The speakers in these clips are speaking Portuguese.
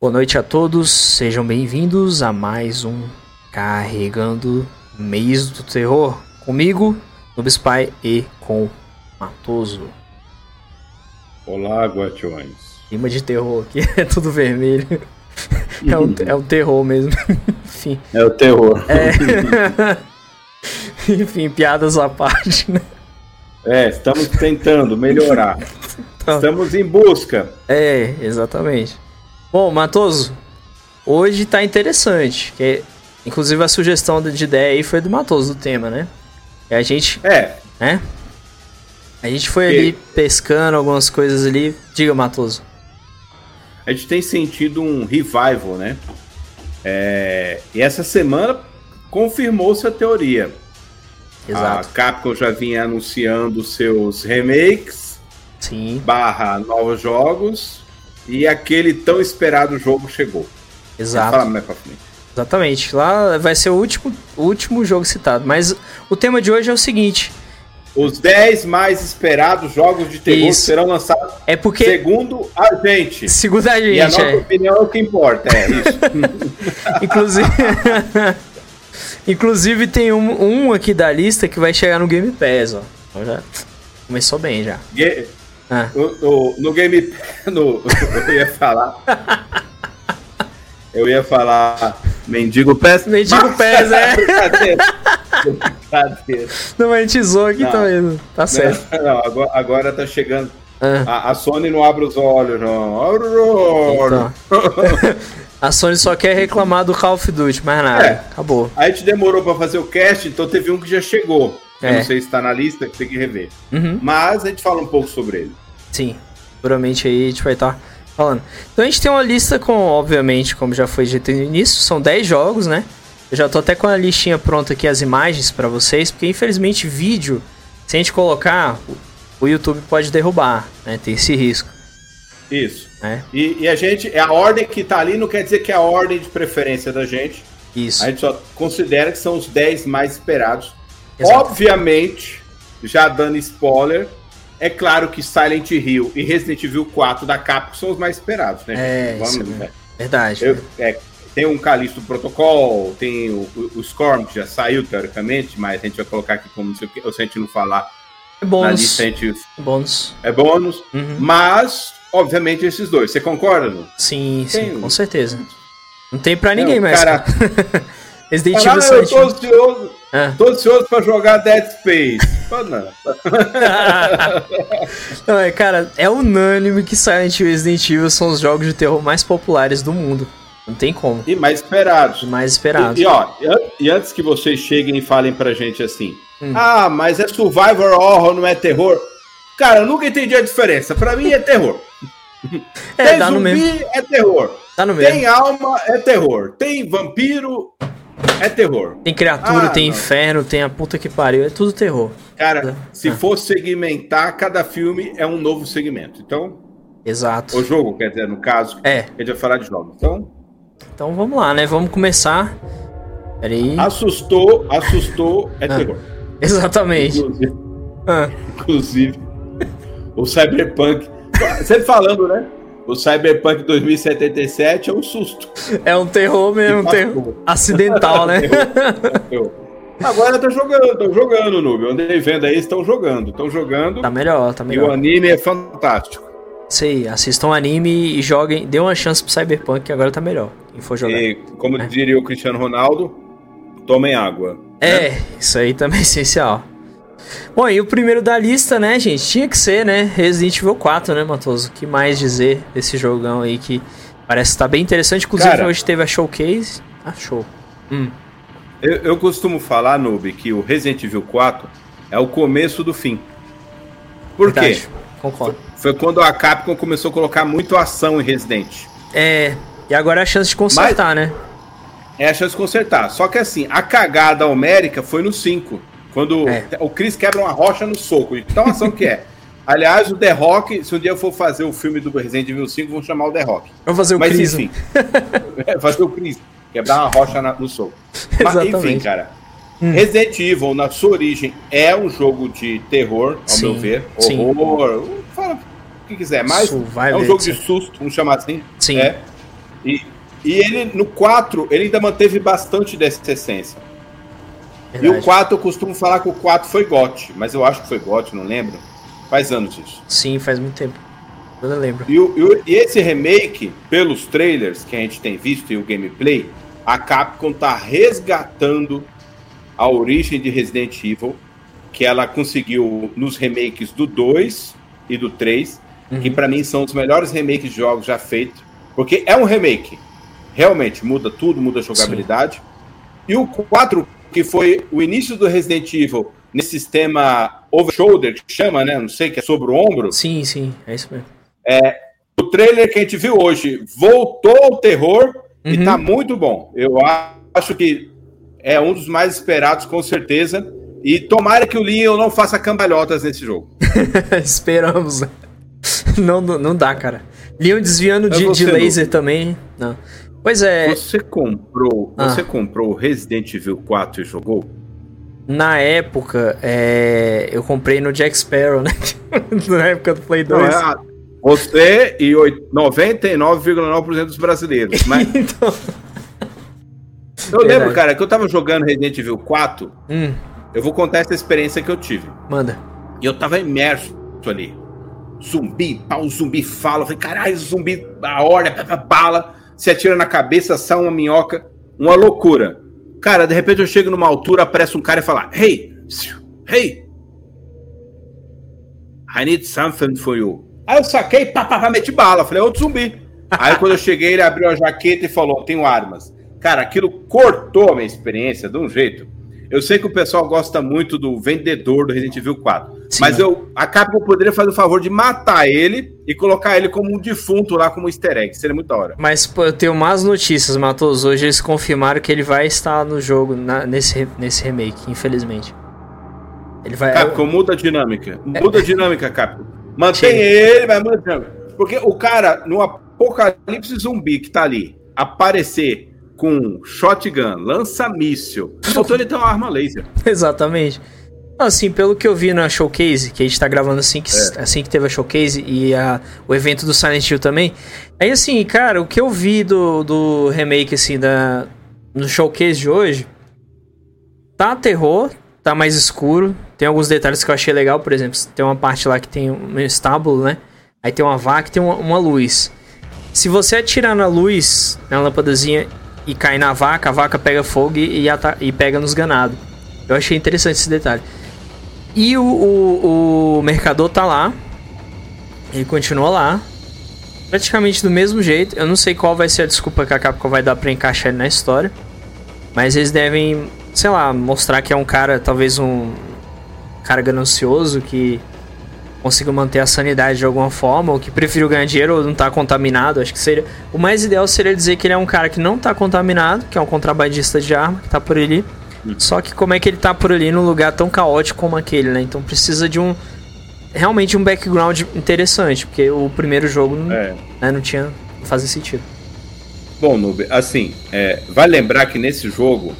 Boa noite a todos, sejam bem-vindos a mais um Carregando Mês do Terror. Comigo, Nubspy e com Matoso. Olá, guardiões. Clima de terror aqui, é tudo vermelho. É o, é o terror mesmo. Enfim. É o terror. É. Enfim, piadas à parte, né? É, estamos tentando melhorar. Então. Estamos em busca. É, exatamente. Bom, Matoso, hoje tá interessante. Que, inclusive a sugestão de ideia aí foi do Matoso do tema, né? E a gente, É, né? A gente foi E- ali pescando algumas coisas ali. Diga, Matoso. a gente tem sentido um revival, né? É, e essa semana confirmou-se a teoria. Exato. A Capcom já vinha anunciando seus remakes, Sim, barra novos jogos, e aquele tão esperado jogo chegou. exato. Fala mais pra frente. Exatamente. Lá vai ser o último, o último jogo citado. Mas o tema de hoje é o seguinte: Os 10 mais esperados jogos de terror Isso. serão lançados é porque, segundo a gente. segundo a E a gente, nossa é, opinião é o que importa, é isso. inclusive. inclusive tem um, um aqui da lista que vai chegar no Game Pass, ó. Então já começou bem já. Ge- Ah, No, no, no game. No, eu ia falar. Eu ia falar. Mendigo Pés. Mendigo Pés, é. Brincadeira. Brincadeira. não, a gente zoou aqui Não. também. Tá certo. Não, não, agora, agora tá chegando. Ah, A, a Sony não abre os olhos, não. Então. A Sony só quer reclamar do Call of Duty, mais nada. É. Acabou. A gente demorou pra fazer o cast, então teve um que já chegou. Eu É. não sei se tá na lista, que tem que rever. Uhum. Mas a gente fala um pouco sobre ele. Sim, puramente aí a gente vai estar falando. Então a gente tem uma lista com, obviamente, como já foi dito no início, são 10 jogos, né? Eu já tô até com a listinha pronta aqui, as imagens pra vocês, porque infelizmente vídeo, se a gente colocar, o- YouTube pode derrubar, né? Tem esse risco, Isso. né? E, e a gente, é a ordem que tá ali, não quer dizer que é a ordem de preferência da gente. Isso. A gente só considera que são os 10 mais esperados. Exato. Obviamente, já dando spoiler, é claro que Silent Hill e Resident Evil 4 da Capcom são os mais esperados, né? É, Vamos, isso né? Verdade. Eu- é, tem um Callisto Protocol, tem o, o, o Storm, que já saiu teoricamente, mas a gente vai colocar aqui como ou se a gente não falar É bônus. lista, gente, Bônus. é bônus. Uhum. Mas, obviamente, esses dois. Você concorda, não? Sim, sim, Tem- com certeza. Não tem pra Não, ninguém mais. cara- Resident Evil eu tô Silent ansioso, Ah. tô ansioso pra jogar Dead Space. Pô, não. É, cara, é unânime que Silent Hill e Resident Evil são os jogos de terror mais populares do mundo. Não tem como. E mais esperados. Os mais esperados. E, e, ó, e an- antes que vocês cheguem e falem pra gente assim, Hum. ah, mas é survivor horror, não é terror. Cara, eu nunca entendi a diferença. Pra mim é terror. é, Tem dá no zumbi, mesmo. é terror. Dá no mesmo. Tem alma, é terror. Tem vampiro, é terror. Tem criatura, Ah, tem não. inferno, tem a puta que pariu. É tudo terror. Cara, se Ah. for segmentar, cada filme é um novo segmento. Então, Exato. o jogo, quer dizer, no caso, É, gente vai falar de jogos. Então, então vamos lá, né? Vamos começar. Pera aí. assustou, assustou, é Ah. terror. Exatamente. Inclusive, Ah, inclusive, o Cyberpunk. Sempre falando, né? O Cyberpunk 2077 é um susto. é um terror mesmo, um terror acidental, né? Eu- Agora tá jogando, estão jogando, Noob. Eu andei vendo aí, estão jogando. Estão jogando. tá melhor, tá e o melhor. anime é fantástico. Sei, assistam anime e joguem. Dê uma chance pro Cyberpunk que agora tá melhor. Quem for jogar. E, como É. diria o Cristiano Ronaldo, tomem água. É, isso aí também é essencial. Bom, e o primeiro da lista, né, gente? Tinha que ser, né? Resident Evil 4, né, Matoso? O que mais dizer desse jogão aí que parece estar bem interessante. Inclusive, Cara. hoje teve a showcase. Ah, show. Hum, Eu, eu costumo falar, Noob, que o Resident Evil 4 é o começo do fim. Por quê? verdade. Concordo. Foi quando a Capcom começou a colocar muito ação em Resident. É, e agora é a chance de consertar, né? É a chance de consertar. Só que assim, a cagada homérica foi no 5. Quando É. o Chris quebra uma rocha no soco. De tão ação que é. Aliás, o The Rock, se um dia eu for fazer o filme do Resident Evil 5, vão chamar o The Rock. Vamos fazer o Mas Chris. enfim. É, fazer o Chris. Quebrar uma rocha na- no soco. Mas enfim, Exatamente. cara. Hum. Resident Evil, na sua origem, é um jogo de terror, ao Sim, meu ver. sim. Horror. Fala o que quiser, mas Survival, é um jogo de susto, vamos chamar assim. Sim. É. E, e ele, no 4, ele ainda manteve bastante dessa essência. Verdade. E o 4, eu costumo falar que o 4 foi GOT, mas eu acho que foi GOT, não lembro. Faz anos isso. Sim, faz muito tempo. Eu não lembro. E, e, e, esse remake, pelos trailers que a gente tem visto e o gameplay, a Capcom tá resgatando a origem de Resident Evil, que ela conseguiu nos remakes do 2 e do 3, uhum. que para mim são os melhores remakes de jogos já feitos, porque é um remake. Realmente muda tudo, muda a jogabilidade. Sim. E o 4, que foi o início do Resident Evil nesse sistema over shoulder, que chama, né? Não sei, que é sobre o ombro. Sim, sim, é isso mesmo. É, o trailer que a gente viu hoje voltou ao terror uhum. e tá muito bom. Eu acho que é um dos mais esperados, com certeza. E tomara que o Leon não faça cambalhotas nesse jogo. Esperamos. Não, não dá, cara. Leon desviando de, de laser também. Não. Pois é. Você comprou, ah. você comprou Resident Evil 4 e jogou? Na época, é, eu comprei no Jack Sparrow, né? Na época do Play 2. Não, é, você e 99,9% dos brasileiros. Mas... então... Eu Verdade. lembro, cara, que eu tava jogando Resident Evil 4. Hum. Eu vou contar essa experiência que eu tive. Manda. E eu tava imerso ali. Zumbi, pau, zumbi fala. Eu falei, caralho, zumbi, a hora, bala, se atira na cabeça, sai uma minhoca. Uma loucura. Cara, de repente eu chego numa altura, aparece um cara e fala: Hey, hey, I need something for you. Aí eu saquei, pá, pá, pá, meti bala. Falei, é outro zumbi. Aí quando eu cheguei, ele abriu a jaqueta e falou: Tenho armas. Cara, aquilo cortou a minha experiência de um jeito. Eu sei que o pessoal gosta muito do vendedor do Resident Evil 4, Sim, mas eu acabo que eu poderia fazer o favor de matar ele e colocar ele como um defunto lá como um easter egg. Seria muito da hora. Mas pô, eu tenho más notícias, Matos. Hoje eles confirmaram que ele vai estar no jogo na, nesse, nesse remake, infelizmente. Ele vai. Capcom, muda a dinâmica. Muda a dinâmica, Capcom. Mantém Chega. ele, mas muda a dinâmica. Porque o cara, no apocalipse zumbi que tá ali, aparecer com shotgun, lança-míssil. Faltou ele ter uma arma laser. Exatamente. Assim, pelo que eu vi na showcase, que a gente tá gravando assim que, é. assim que teve a showcase e a, o evento do Silent Hill também. Aí assim, cara, o que eu vi do, do remake, assim, da, no showcase de hoje, tá terror, tá mais escuro. Tem alguns detalhes que eu achei legal, por exemplo, tem uma parte lá que tem um estábulo, né? Aí tem uma vaca e tem uma, uma luz. Se você atirar na luz, na lâmpadazinha, e cai na vaca, a vaca pega fogo e, e pega nos ganados. Eu achei interessante esse detalhe. E o, o, o mercador tá lá. Ele continua lá. Praticamente do mesmo jeito. Eu não sei qual vai ser a desculpa que a Capcom vai dar pra encaixar ele na história. Mas eles devem, sei lá, mostrar que é um cara, talvez um cara ganancioso que consiga manter a sanidade de alguma forma, ou que preferiu ganhar dinheiro ou não tá contaminado. Acho que seria. O mais ideal seria dizer que ele é um cara que não tá contaminado, que é um contrabandista de arma, que tá por ali. Uhum. Só que como é que ele tá por ali num lugar tão caótico como aquele, né? Então precisa de um. Realmente um background interessante, porque o primeiro jogo não, é. né, não tinha. Não fazia sentido. Bom, Nube, assim, é, vai lembrar que nesse jogo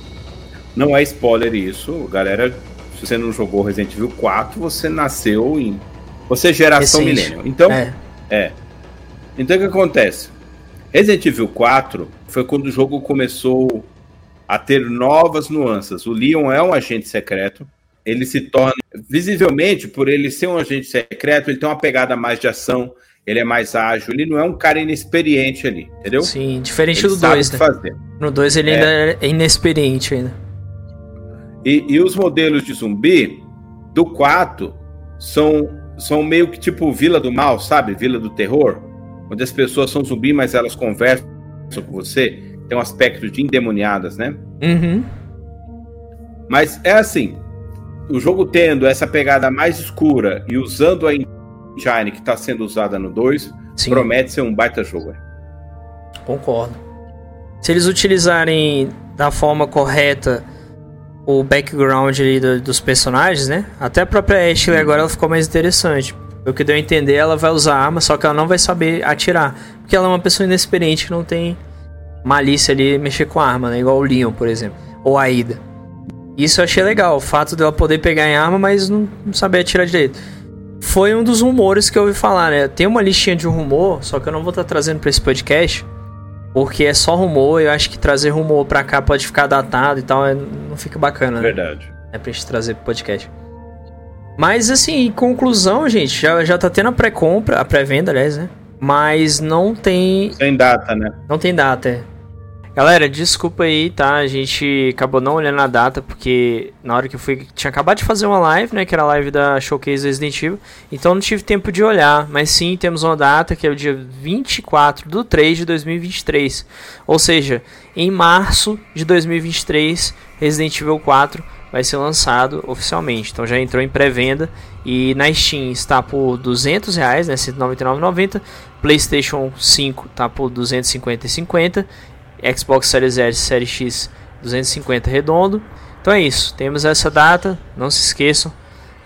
não é spoiler isso, galera. Se você não jogou Resident Evil 4, você nasceu em você é geração milênio. Então, é. é. Então o que acontece? Resident Evil 4 foi quando o jogo começou a ter novas nuances. O Leon é um agente secreto. Ele se torna, visivelmente, por ele ser um agente secreto, ele tem uma pegada mais de ação, ele é mais ágil, ele não é um cara inexperiente ali, entendeu? Sim, diferente ele do 2, né? Fazer. No 2 ele é. ainda é inexperiente ainda. E, e os modelos de zumbi do 4 são são meio que tipo Vila do Mal, sabe? Vila do Terror, onde as pessoas são zumbi, mas elas conversam com você. Tem um aspecto de endemoniadas, né? Uhum. Mas é assim, o jogo tendo essa pegada mais escura e usando a engine que está sendo usada no 2, promete ser um baita jogo. Concordo. Se eles utilizarem da forma correta o background ali do, dos personagens, né? Até a própria Ashley agora ela ficou mais interessante. O que deu a entender, ela vai usar arma, só que ela não vai saber atirar. Porque ela é uma pessoa inexperiente que não tem malícia ali mexer com arma, né? Igual o Leon, por exemplo. Ou a Ida. Isso eu achei legal, o fato dela poder pegar em arma, mas não, não saber atirar direito. Foi um dos rumores que eu ouvi falar, né? Tem uma listinha de um rumor, só que eu não vou estar trazendo para esse podcast. Porque é só rumor, eu acho que trazer rumor pra cá pode ficar datado e tal, é, não fica bacana, né? Verdade. É pra gente trazer pro podcast. Mas assim, em conclusão, gente, já, já tá tendo a pré-compra, a pré-venda, aliás, né? Mas não tem. Sem data, né? Não tem data, é. Galera, desculpa aí, tá? A gente acabou não olhando a data, porque na hora que eu fui. Tinha acabado de fazer uma live, né? Que era a live da Showcase Resident Evil. Então não tive tempo de olhar. Mas sim, temos uma data que é o dia 24 do 3 de 2023. Ou seja, em março de 2023, Resident Evil 4 vai ser lançado oficialmente. Então já entrou em pré-venda. E na Steam está por 200 reais, né? 199,90. PlayStation 5 está por 250,50 Xbox Series S, Series X 250 redondo. Então é isso, temos essa data, não se esqueçam,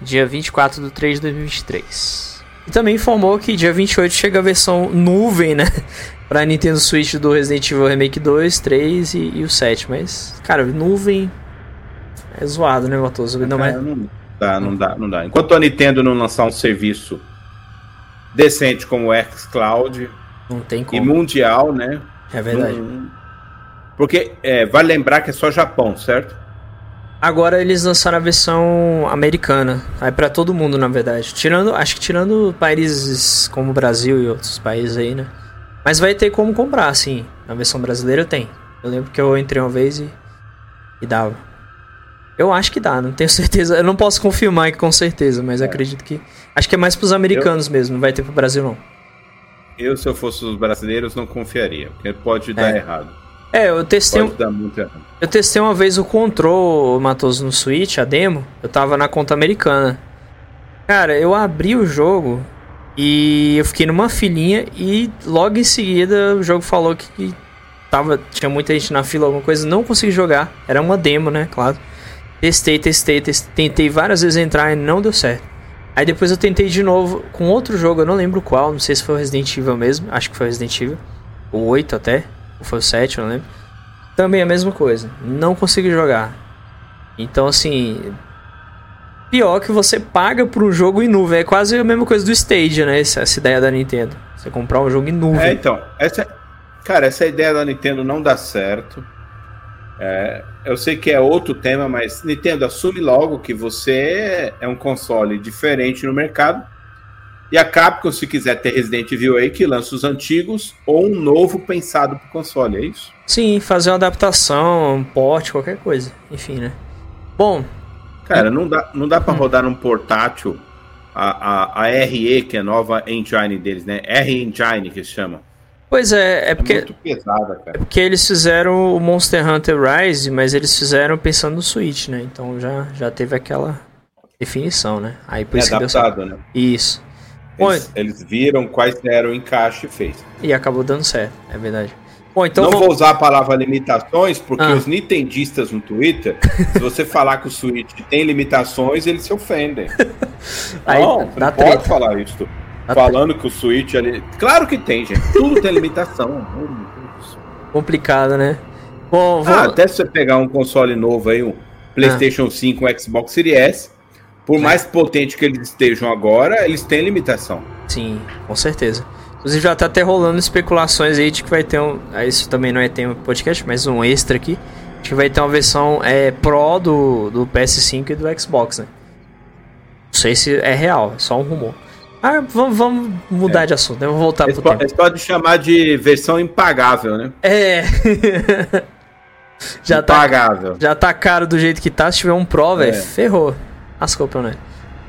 dia 24 de 3 de 2023. E também informou que dia 28 chega a versão nuvem, né? pra Nintendo Switch do Resident Evil Remake 2, 3 e, e o 7. Mas, cara, nuvem é zoado, né, Matoso? Não, é... não dá, não dá, não dá. Enquanto a Nintendo não lançar um serviço decente como o xCloud não tem como. e mundial, né? É verdade. Não, porque é, vale lembrar que é só Japão, certo? Agora eles lançaram a versão americana. Aí para todo mundo, na verdade. Tirando, acho que tirando países como o Brasil e outros países aí, né? Mas vai ter como comprar, sim. Na versão brasileira tem. Eu lembro que eu entrei uma vez e, e dava. Eu acho que dá, não tenho certeza. Eu não posso confirmar que com certeza, mas é. acredito que. Acho que é mais pros americanos eu... mesmo, não vai ter pro Brasil não. Eu, se eu fosse os brasileiros, não confiaria, porque pode é. dar errado. É, eu testei. Eu testei uma vez o Control Matoso no Switch, a demo. Eu tava na conta americana. Cara, eu abri o jogo e eu fiquei numa filinha e logo em seguida o jogo falou que tava, tinha muita gente na fila, alguma coisa, não consegui jogar. Era uma demo, né? Claro. Testei, testei, testei, tentei várias vezes entrar e não deu certo. Aí depois eu tentei de novo com outro jogo, eu não lembro qual, não sei se foi o Resident Evil mesmo, acho que foi o Resident Evil. O 8 até. Ou foi o 7, eu não lembro. Também a mesma coisa. Não consegui jogar. Então, assim. Pior que você paga por um jogo em nuvem. É quase a mesma coisa do Stage, né? Essa, essa ideia da Nintendo. Você comprar um jogo em nuvem. É, então. Essa, cara, essa ideia da Nintendo não dá certo. É, eu sei que é outro tema, mas Nintendo assume logo que você é um console diferente no mercado e a Capcom, se quiser ter Resident Evil aí, que lança os antigos ou um novo pensado pro console, é isso? Sim, fazer uma adaptação, um port, qualquer coisa. Enfim, né? Bom. Cara, não dá, não dá pra hum. rodar num portátil a, a, a RE, que é a nova engine deles, né? R-Engine que se chama. Pois é, é porque. É muito pesada, cara. É porque eles fizeram o Monster Hunter Rise, mas eles fizeram pensando no Switch, né? Então já, já teve aquela definição, né? Aí por é isso adaptado, né? Isso. Eles, eles, viram quais eram o encaixe e fez. E acabou dando certo, é verdade. Bom, então não vou usar a palavra limitações, porque ah. os nintendistas no Twitter, se você falar que o Switch tem limitações, eles se ofendem. Aí, não, você não pode falar isso. Falando que o Switch ali. Claro que tem, gente. Tudo tem limitação. Complicado, né? Bom, vou... ah, até se você pegar um console novo aí, um PlayStation ah. 5, um Xbox Series S, por mais potente que eles estejam agora, eles têm limitação. Sim, com certeza. Inclusive já tá até rolando especulações aí de que vai ter um. Ah, isso também não é tema podcast, mas um extra aqui. De que vai ter uma versão é, Pro do, do PS5 e do Xbox, né? Não sei se é real, é só um rumor. Ah, vamos, vamos mudar é. de assunto, né? Vamos voltar eles pro tempo. Eles podem chamar de versão impagável, né? É. já tá impagável. Tá, já tá caro do jeito que tá. Se tiver um Pro, velho, é. ferrou as né?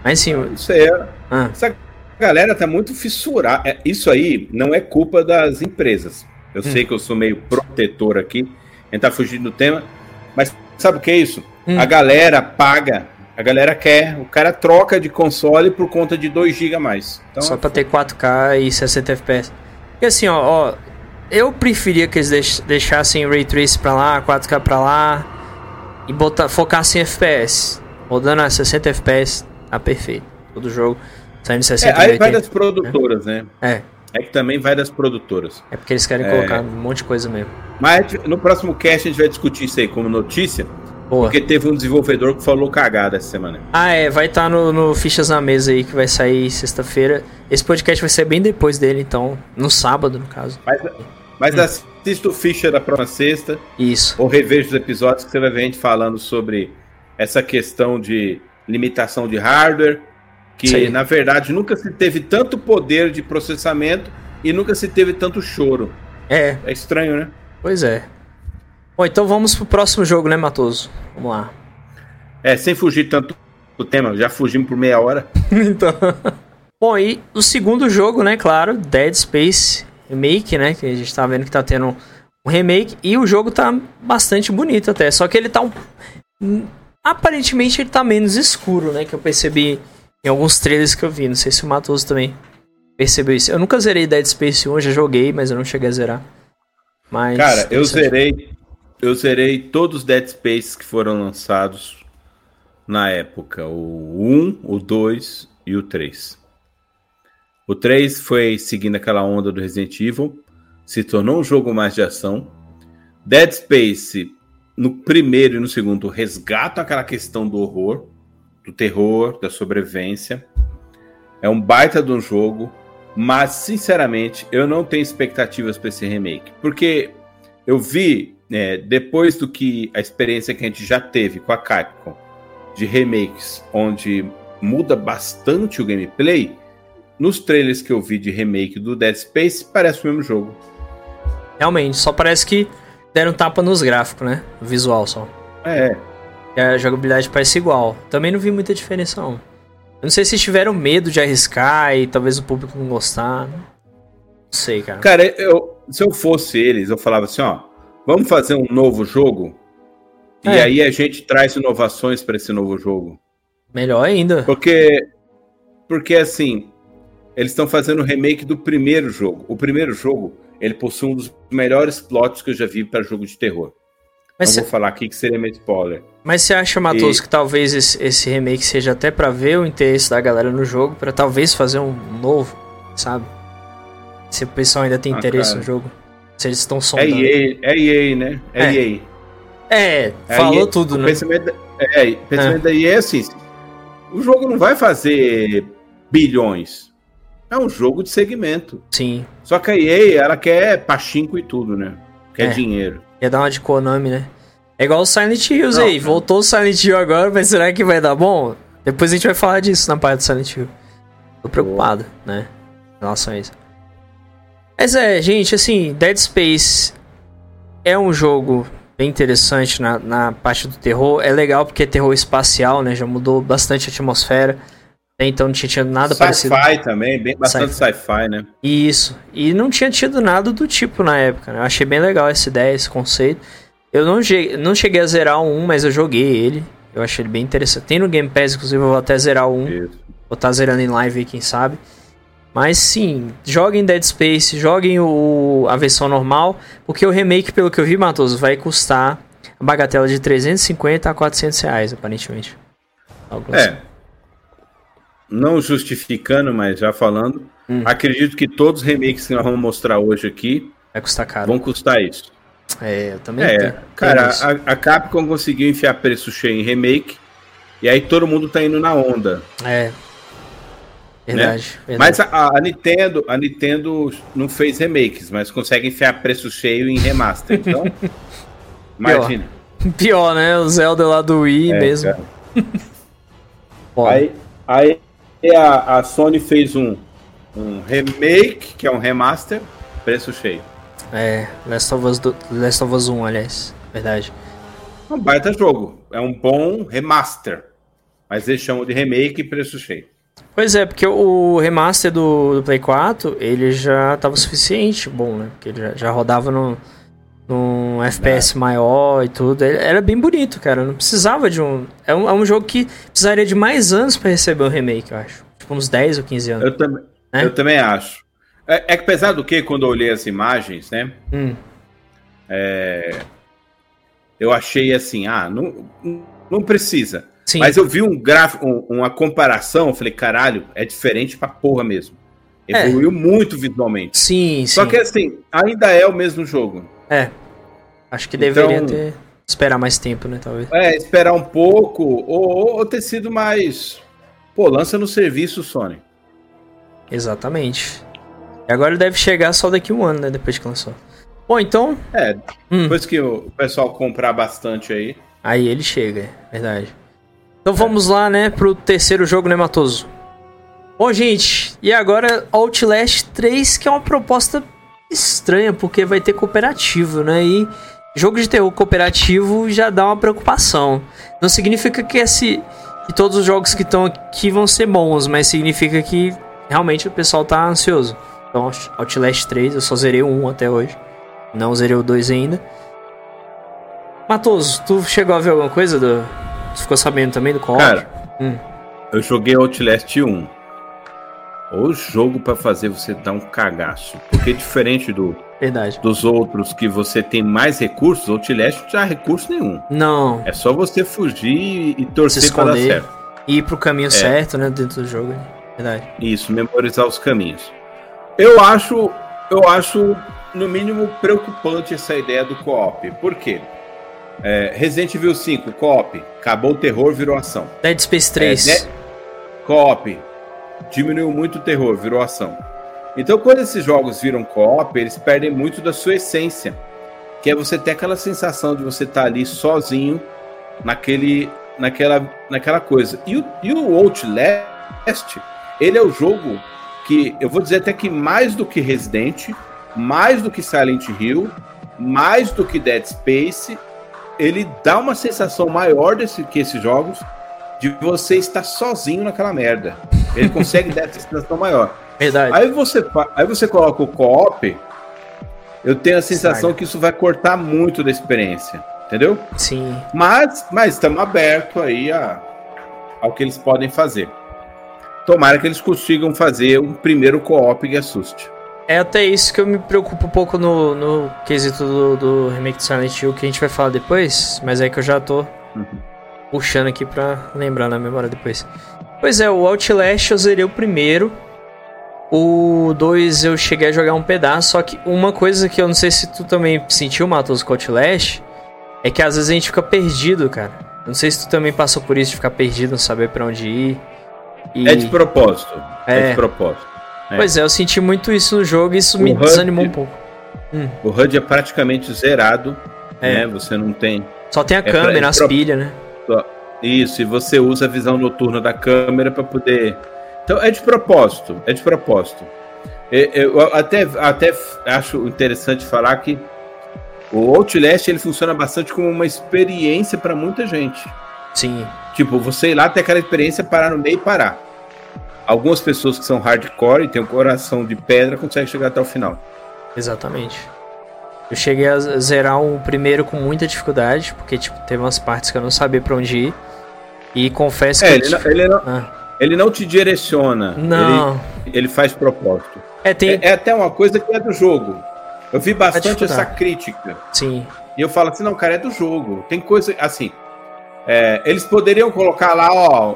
Mas sim. Isso aí é. Ah. Essa galera tá muito fissurada. É, isso aí não é culpa das empresas. Eu hum. sei que eu sou meio protetor aqui, a gente tá fugindo do tema, mas sabe o que é isso? Hum. A galera paga, a galera quer, o cara troca de console por conta de 2 GB a mais. Então, Só é pra ter 4K e 60 FPS. Porque assim, ó, ó eu preferia que eles deixassem Ray Trace pra lá, 4K pra lá e botar, focassem em FPS. Rodando a 60 FPS, tá perfeito. Todo jogo saindo 60 é, Aí vai das produtoras, né? É. É que também vai das produtoras. É porque eles querem é... colocar um monte de coisa mesmo. Mas no próximo cast a gente vai discutir isso aí como notícia. Boa. Porque teve um desenvolvedor que falou cagada essa semana. Ah, é. Vai estar tá no, no Fichas na Mesa aí, que vai sair sexta-feira. Esse podcast vai ser bem depois dele, então. No sábado, no caso. Mas, Mas hum. assista o Fischer da próxima sexta. Isso. Ou reveja os episódios que você vai ver a gente falando sobre essa questão de limitação de hardware, que na verdade nunca se teve tanto poder de processamento e nunca se teve tanto choro. É. É estranho, né? Pois é. Bom, então vamos pro próximo jogo, né, Matoso? Vamos lá. É, sem fugir tanto do tema, já fugimos por meia hora. então. Bom, e o segundo jogo, né, claro, Dead Space Remake, né, que a gente tá vendo que tá tendo um remake e o jogo tá bastante bonito até, só que ele tá um aparentemente ele tá menos escuro, né, que eu percebi em alguns trailers que eu vi, não sei se o Matoso também percebeu isso. Eu nunca zerei Dead Space 1, já joguei, mas eu não cheguei a zerar. Mas Cara, eu zerei eu zerei todos os Dead Space que foram lançados na época, o 1, o 2 e o 3. O 3 foi seguindo aquela onda do Resident Evil, se tornou um jogo mais de ação. Dead Space, no primeiro e no segundo, resgata aquela questão do horror, do terror, da sobrevivência. É um baita de um jogo, mas sinceramente eu não tenho expectativas para esse remake, porque eu vi é, depois do que a experiência que a gente já teve com a Capcom de remakes, onde muda bastante o gameplay, nos trailers que eu vi de remake do Dead Space, parece o mesmo jogo. Realmente, só parece que deram tapa nos gráficos, né? O visual só. É. E a jogabilidade parece igual. Também não vi muita diferença, não. Eu não sei se tiveram medo de arriscar e talvez o público não gostar. Não sei, cara. Cara, eu, se eu fosse eles, eu falava assim, ó, vamos fazer um novo jogo é. E aí a gente traz inovações para esse novo jogo. Melhor ainda. Porque, porque assim, eles estão fazendo o remake do primeiro jogo. O primeiro jogo, ele possui um dos melhores plots que eu já vi para jogo de terror. Mas Não cê... vou falar aqui que seria meio spoiler. Mas você acha, Matos, e... que talvez esse, esse, remake seja até para ver o interesse da galera no jogo, para talvez fazer um novo, sabe? Se o pessoal ainda tem ah, interesse cara. no jogo. Se eles estão sondando. É EA, é EA né? É, é. EA. É, falou tudo, né? Pensamento, é, o pensamento é. daí é assim: o jogo não vai fazer bilhões. É um jogo de segmento. Sim. Só que a EA, ela quer pachinko e tudo, né? Quer é. dinheiro. Quer dar uma de Konami, né? É igual o Silent Hills não, aí. Não. Voltou o Silent Hill agora, mas será que vai dar bom? Depois a gente vai falar disso na parte do Silent Hill. Tô preocupado, né? Em relação a isso. Mas é, gente, assim, Dead Space é um jogo bem interessante na, na parte do terror. É legal porque é terror espacial, né? Já mudou bastante a atmosfera. Então não tinha tido nada sci parecido. Sci-fi também, bem, bastante sci-fi, sci né? Isso. E não tinha tido nada do tipo na época, né? Eu achei bem legal essa ideia, esse conceito. Eu não, não cheguei a zerar o 1, mas eu joguei ele. Eu achei ele bem interessante. Tem no Game Pass, inclusive, eu vou até zerar o 1. Isso. Vou estar tá zerando em live aí, quem sabe. Mas sim, joguem Dead Space, joguem o, a versão normal, porque o remake, pelo que eu vi, Matoso, vai custar a bagatela de 350 a 400 reais, aparentemente. Algo é. Assim. Não justificando, mas já falando, hum. acredito que todos os remakes que nós vamos mostrar hoje aqui vai custar caro. vão custar isso. É, eu também é, tenho, Cara, tenho a, a Capcom conseguiu enfiar preço cheio em remake, e aí todo mundo tá indo na onda. É, Verdade, né? verdade. Mas a, a, Nintendo, a Nintendo não fez remakes, mas consegue enfiar preço cheio em remaster. Então, imagina. Pior. Pior, né? O Zelda lá do Wii é, mesmo. aí, aí a, a, Sony fez um, um remake, que é um remaster, preço cheio. É, Last of Us, do, Last of Us 1, aliás. Verdade. Um baita jogo. É um bom remaster. Mas eles chamam de remake e preço cheio. Pois é, porque o remaster do, do Play 4, ele já tava suficiente bom, né? Porque ele já, já rodava no, num FPS é. maior e tudo. Era bem bonito, cara. Não precisava de um... É um, é um jogo que precisaria de mais anos para receber o um remake, eu acho. Tipo, uns 10 ou 15 anos. Eu, tam é? eu também acho. É, é que apesar do que, quando eu olhei as imagens, né? Hum. É, eu achei assim, ah, não, não precisa. Sim. Mas eu vi um gráfico, um, uma comparação, falei, caralho, é diferente pra porra mesmo. É. Evoluiu é. muito visualmente. Sim, Só sim. que assim, ainda é o mesmo jogo. É. Acho que deveria então, ter. Esperar mais tempo, né? Talvez. É, esperar um pouco, ou, ou ter sido mais. Pô, lança no serviço, Sony. Exatamente. E agora deve chegar só daqui um ano, né? Depois que lançou. Bom, então. É, hum. depois que o pessoal comprar bastante aí. Aí ele chega, é verdade. Então vamos lá, né, pro terceiro jogo, né, Matoso? Bom, gente, e agora Outlast 3, que é uma proposta estranha, porque vai ter cooperativo, né? E jogo de terror cooperativo já dá uma preocupação. Não significa que esse que todos os jogos que estão aqui vão ser bons, mas significa que realmente o pessoal tá ansioso. Então, Outlast 3, eu só zerei o 1 até hoje. Não zerei o 2 ainda. Matoso, tu chegou a ver alguma coisa do. Tu ficou sabendo também do co Cara, hum. eu joguei Outlast 1. O jogo para fazer você dar um cagaço. Porque diferente do Verdade. dos outros que você tem mais recursos, Outlast não tinha recurso nenhum. Não. É só você fugir e torcer para dar certo. E ir pro caminho é. certo, né, dentro do jogo. Verdade. Isso, memorizar os caminhos. Eu acho, eu acho no mínimo preocupante essa ideia do co-op. Por quê? É, Resident Evil 5, co-op, acabou o terror, virou ação. Dead Space 3. É, co-op, diminuiu muito o terror, virou ação. Então, quando esses jogos viram co-op, eles perdem muito da sua essência, que é você ter aquela sensação de você estar tá ali sozinho naquele, naquela, naquela coisa. E o, e o Outlast, ele é o jogo que eu vou dizer até que mais do que Resident, mais do que Silent Hill, mais do que Dead Space, ele dá uma sensação maior desse que esses jogos de você estar sozinho naquela merda. Ele consegue dar essa sensação maior. Verdade. Aí você, aí você coloca o co-op, eu tenho a sensação Saga. que isso vai cortar muito da experiência. Entendeu? Sim. Mas, mas estamos abertos aí a, ao que eles podem fazer. Tomara que eles consigam fazer um primeiro co-op que assuste. É até isso que eu me preocupo um pouco no, no quesito do, do remake de Silent Hill, que a gente vai falar depois, mas é que eu já tô uhum. puxando aqui pra lembrar na memória depois. Pois é, o Outlast eu zerei o primeiro. O 2 eu cheguei a jogar um pedaço, só que uma coisa que eu não sei se tu também sentiu, Matos, com o Outlast, é que às vezes a gente fica perdido, cara. Não sei se tu também passou por isso de ficar perdido, não saber para onde ir. E... É de propósito. É, é de propósito. É. Pois é, eu senti muito isso no jogo e isso o me HUD, desanimou um pouco. Hum. O HUD é praticamente zerado, é. né? Você não tem. Só tem a é câmera, pra... as pro... pilhas, né? Isso, e você usa a visão noturna da câmera para poder. Então é de propósito, é de propósito. Eu até, até acho interessante falar que o Outlast ele funciona bastante como uma experiência para muita gente. Sim. Tipo, você ir lá ter aquela experiência, parar no meio e parar. Algumas pessoas que são hardcore e têm um coração de pedra conseguem chegar até o final. Exatamente. Eu cheguei a zerar o primeiro com muita dificuldade, porque tipo, teve umas partes que eu não sabia para onde ir. E confesso é, que. Ele, não, ele, não, ah. ele não te direciona. Não. Ele, ele faz propósito. É, tem... é, é, até uma coisa que é do jogo. Eu vi bastante essa crítica. Sim. E eu falo assim, não, cara, é do jogo. Tem coisa. Assim. É, eles poderiam colocar lá, ó.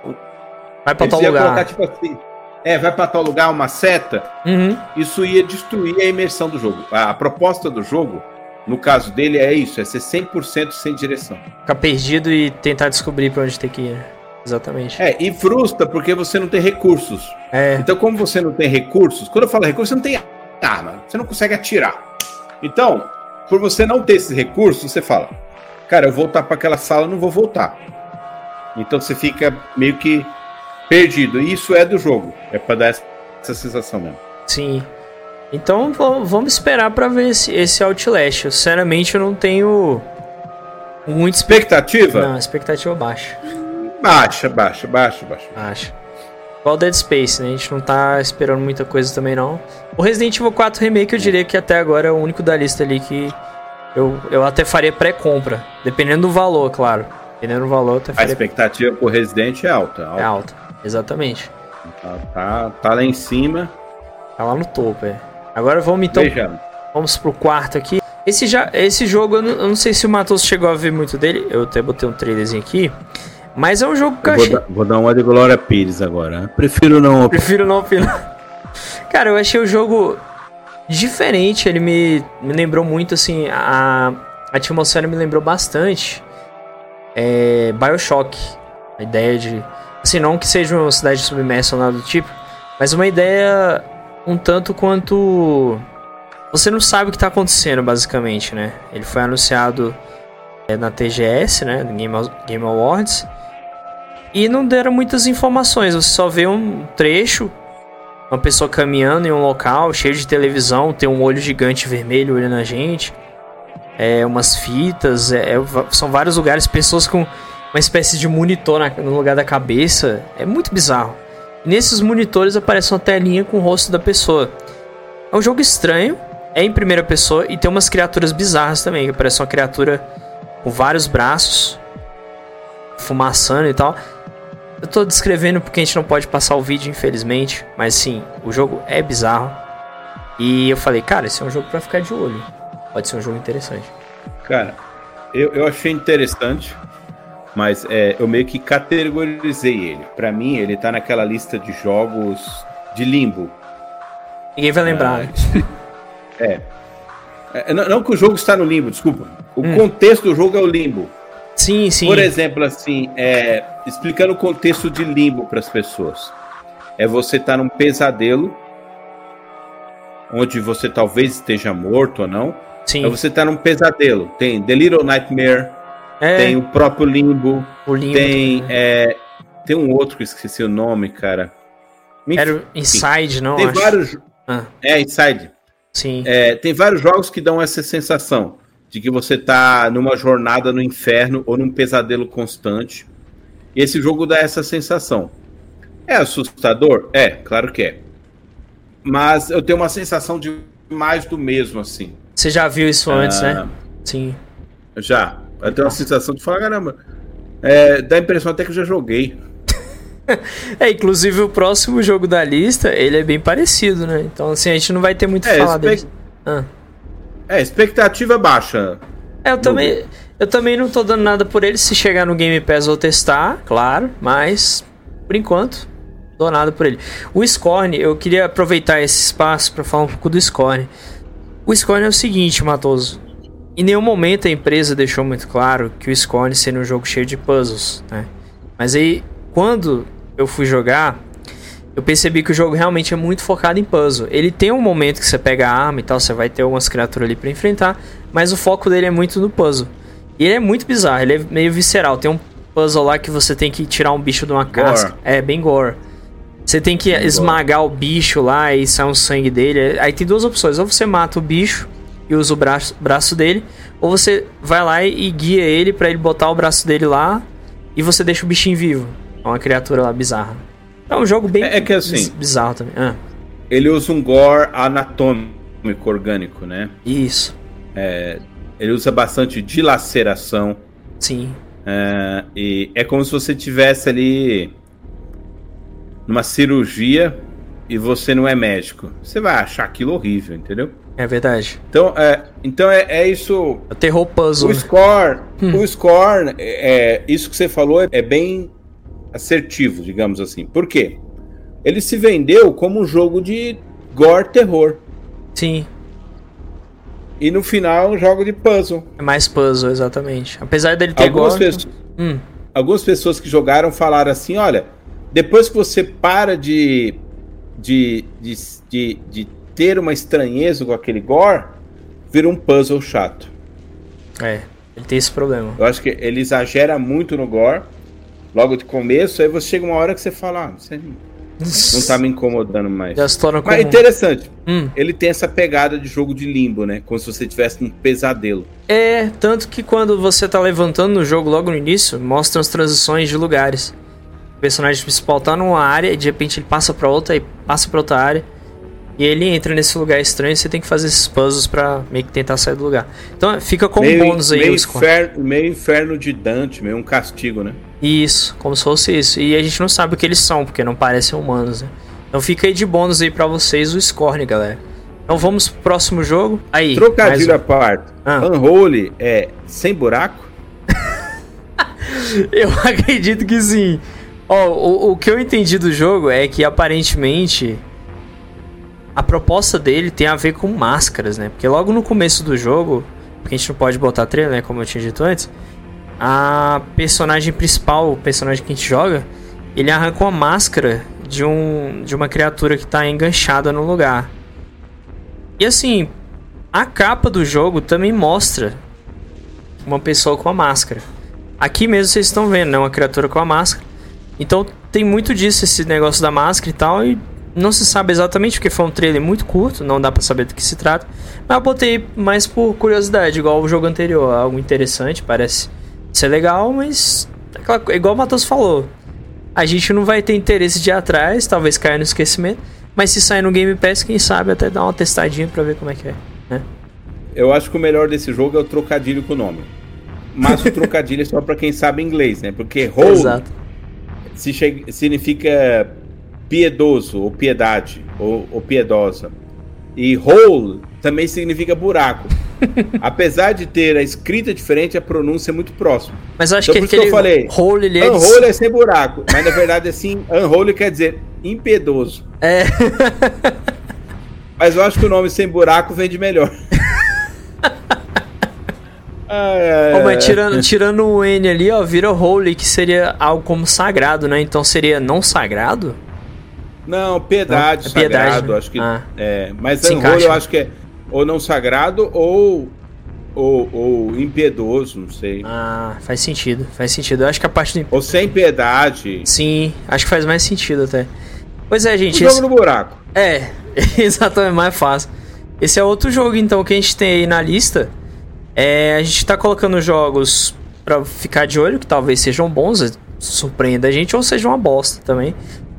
Vai pra tal lugar. Colocar, tipo assim, é, vai para tal lugar uma seta. Uhum. Isso ia destruir a imersão do jogo. A, a proposta do jogo, no caso dele, é isso: é ser 100% sem direção. Ficar perdido e tentar descobrir para onde tem que ir. Exatamente. É, e frustra porque você não tem recursos. É. Então, como você não tem recursos, quando eu falo recursos, você não tem arma, você não consegue atirar. Então, por você não ter esses recursos, você fala, cara, eu vou voltar para aquela sala, não vou voltar. Então você fica meio que perdido. Isso é do jogo. É para dar essa sensação mesmo. Sim. Então vamos esperar para ver esse, esse Outlast. Eu, sinceramente, eu não tenho muita expectativa. Não, expectativa baixa. Baixa, baixa, baixa, baixa. Baixa. Igual Dead Space, né? A gente não tá esperando muita coisa também, não. O Resident Evil 4 Remake, eu diria que até agora é o único da lista ali que eu, eu até faria pré-compra. Dependendo do valor, claro. Dependendo do valor, até faria... A expectativa pro Resident é alta. alta. É alta, exatamente. Tá, tá, tá, lá em cima. Tá lá no topo, é. Agora vamos então. Vamos pro quarto aqui. Esse, já, esse jogo, eu não, eu não sei se o Matos chegou a ver muito dele. Eu até botei um trailerzinho aqui. Mas é um jogo que eu, eu achei... Vou, vou dar uma de Glória Pires agora. Prefiro não Prefiro não opinar. Cara, eu achei o jogo diferente. Ele me, me lembrou muito, assim, a, a atmosfera me lembrou bastante é, Bioshock. A ideia de. Assim, não que seja uma cidade submersa ou nada do tipo, mas uma ideia um tanto quanto você não sabe o que tá acontecendo, basicamente, né? Ele foi anunciado é, na TGS, né? Game, Game Awards. E não deram muitas informações. Você só vê um trecho, uma pessoa caminhando em um local cheio de televisão, tem um olho gigante vermelho olhando a gente. É, umas fitas, é, é são vários lugares, pessoas com uma espécie de monitor na, no lugar da cabeça. É muito bizarro. E nesses monitores aparece uma telinha com o rosto da pessoa. É um jogo estranho, é em primeira pessoa e tem umas criaturas bizarras também. Que parece uma criatura com vários braços, fumaçando e tal. Eu tô descrevendo porque a gente não pode passar o vídeo, infelizmente. Mas sim, o jogo é bizarro. E eu falei, cara, esse é um jogo para ficar de olho. Pode ser um jogo interessante. Cara, eu, eu achei interessante. Mas é, eu meio que categorizei ele. Para mim, ele tá naquela lista de jogos de limbo. Ninguém vai lembrar. Ah, é. é não, não, que o jogo está no limbo, desculpa. O hum. contexto do jogo é o limbo. Sim, sim. Por exemplo, assim, é, explicando o contexto de limbo para as pessoas. É você estar tá num pesadelo, onde você talvez esteja morto ou não. Sim. É você estar tá num pesadelo. Tem The Little Nightmare, é. tem o próprio limbo, o limbo tem, é, tem um outro que eu esqueci o nome, cara. Era o Inside, não? Tem acho. vários. Ah. É, Inside. Sim. É, tem vários jogos que dão essa sensação de que você tá numa jornada no inferno ou num pesadelo constante. E esse jogo dá essa sensação. É assustador? É, claro que é. Mas eu tenho uma sensação de mais do mesmo, assim. Você já viu isso antes, né? Ah, Sim. Já. Eu tenho uma sensação de falar, caramba. É, dá a impressão até que eu já joguei. é, inclusive o próximo jogo da lista, ele é bem parecido, né? Então, assim, a gente não vai ter muito é, falar dele. Ah. É, expectativa baixa. É, eu também, eu também não tô dando nada por ele. Se chegar no Game Pass, eu vou testar, claro. Mas, por enquanto, dou nada por ele. O Scorn, eu queria aproveitar esse espaço para falar um pouco do Scorn. O Scorn é o seguinte, Matoso. Em nenhum momento a empresa deixou muito claro que o Scorn seria um jogo cheio de puzzles, né? Mas aí, quando eu fui jogar, eu percebi que o jogo realmente é muito focado em puzzle. Ele tem um momento que você pega a arma e tal, você vai ter algumas criaturas ali para enfrentar, mas o foco dele é muito no puzzle. E ele é muito bizarro, ele é meio visceral. Tem um puzzle lá que você tem que tirar um bicho de uma casca. Gore. É, bem gore. Você tem que bem esmagar gore. o bicho lá e sair um sangue dele. Aí tem duas opções: ou você mata o bicho e usa o braço, braço dele, ou você vai lá e guia ele para ele botar o braço dele lá e você deixa o bichinho vivo. É uma criatura lá bizarra. É um jogo bem é, é que, assim, bizarro também. Ah. Ele usa um gore anatômico orgânico, né? Isso. É, ele usa bastante dilaceração. Sim. É, e é como se você tivesse ali numa cirurgia e você não é médico. Você vai achar aquilo horrível, entendeu? É verdade. Então é, então é, é isso. É o terror puzzle. O né? score, hum. o score, é, é, isso que você falou é, é bem assertivo, digamos assim. Por quê? Ele se vendeu como um jogo de gore terror. Sim. E no final um jogo de puzzle. É mais puzzle, exatamente. Apesar dele ter algumas gore... pessoas, hum. algumas pessoas que jogaram falaram assim, olha, depois que você para de de, de, de, de ter uma estranheza com aquele gore, vira um puzzle chato. É, ele tem esse problema. Eu acho que ele exagera muito no gore logo de começo, aí você chega uma hora que você fala, ah, você não tá me incomodando mais. Já se torna. Mas é interessante, hum. ele tem essa pegada de jogo de limbo, né? Como se você tivesse um pesadelo. É, tanto que quando você tá levantando no jogo logo no início, mostra as transições de lugares. O personagem principal tá numa área e de repente ele passa para outra e passa para outra área. E ele entra nesse lugar estranho e você tem que fazer esses puzzles pra meio que tentar sair do lugar. Então fica como meio, bônus aí. Meio, inferno, meio inferno de Dante, meio um castigo, né? Isso, como se fosse isso. E a gente não sabe o que eles são, porque não parecem humanos, né? Então fica aí de bônus aí pra vocês o Scorn, galera. Então vamos pro próximo jogo. Aí. Trocadilho à parte. Ah. Unholy é sem buraco? eu acredito que sim. Ó, o, o que eu entendi do jogo é que aparentemente a proposta dele tem a ver com máscaras, né? Porque logo no começo do jogo, porque a gente não pode botar trailer, né? Como eu tinha dito antes, a personagem principal, o personagem que a gente joga, ele arranca uma máscara de, um, de uma criatura que está enganchada no lugar. E assim, A capa do jogo também mostra uma pessoa com a máscara. Aqui mesmo vocês estão vendo, né? Uma criatura com a máscara. Então tem muito disso, esse negócio da máscara e tal. E não se sabe exatamente, porque foi um trailer muito curto, não dá pra saber do que se trata. Mas eu botei mais por curiosidade, igual o jogo anterior. Algo interessante, parece ser legal, mas. igual o Matheus falou. A gente não vai ter interesse de ir atrás, talvez caia no esquecimento. Mas se sair no Game Pass, quem sabe até dar uma testadinha pra ver como é que é, né? Eu acho que o melhor desse jogo é o trocadilho com o nome. Mas o trocadilho é só pra quem sabe inglês, né? Porque Hole Exato. Se significa piedoso, ou piedade, ou, ou piedosa. E hole também significa buraco. Apesar de ter a escrita diferente, a pronúncia é muito próxima. Mas acho então, que, que eu falei, hole, ele é unhole é sem buraco, mas na verdade assim, unhole quer dizer impiedoso. É. mas eu acho que o nome sem buraco vende melhor. oh, mas tirando, tirando o N ali, ó, vira holy, que seria algo como sagrado, né? Então seria não sagrado? Não, piedade, não, é piedade sagrado, né? acho que. Ah. É, mas Unholy eu acho que é ou não sagrado ou, ou, ou impiedoso, não sei. Ah, faz sentido, faz sentido. Eu acho que a parte do... Ou sem piedade. Sim, acho que faz mais sentido até. Pois é, gente. O jogo esse... no buraco. É, exatamente, mais fácil. Esse é outro jogo, então, que a gente tem aí na lista. É, a gente tá colocando jogos para ficar de olho, que talvez sejam bons, surpreenda a gente, ou sejam uma bosta também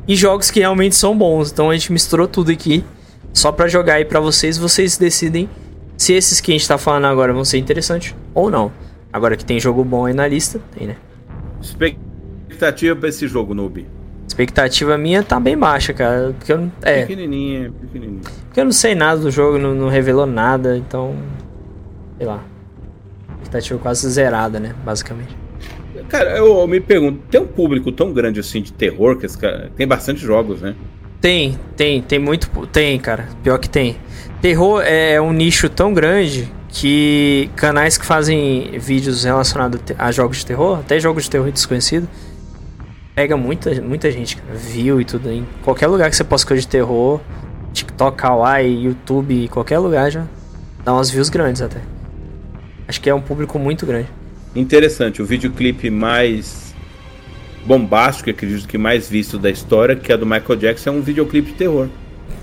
e jogos que realmente são bons. Então a gente misturou tudo aqui só para jogar aí para vocês. Vocês decidem se esses que a gente tá falando agora vão ser interessantes ou não. Agora que tem jogo bom aí na lista, tem, né? Expectativa pra esse jogo, Noob? Expectativa minha tá bem baixa, cara. Porque eu, é, pequenininha, pequenininha. Porque eu não sei nada do jogo, não, não revelou nada, então. Sei lá. Expectativa quase zerada, né? Basicamente. Cara, eu, me pergunto, tem um público tão grande assim de terror que tem bastante jogos, né? Tem, tem, tem muito. Tem, cara. Pior que tem. Terror é um nicho tão grande que canais que fazem vídeos relacionados a jogos de terror, até jogos de terror desconhecido, pega muita, muita gente, cara, viu e tudo. Em qualquer lugar que você possa coisa de terror, TikTok, Kawaii, YouTube, qualquer lugar já dá umas views grandes até. Acho que é um público muito grande interessante. O videoclipe mais bombástico, acredito que mais visto da história, que é do Michael Jackson, é um videoclipe de terror.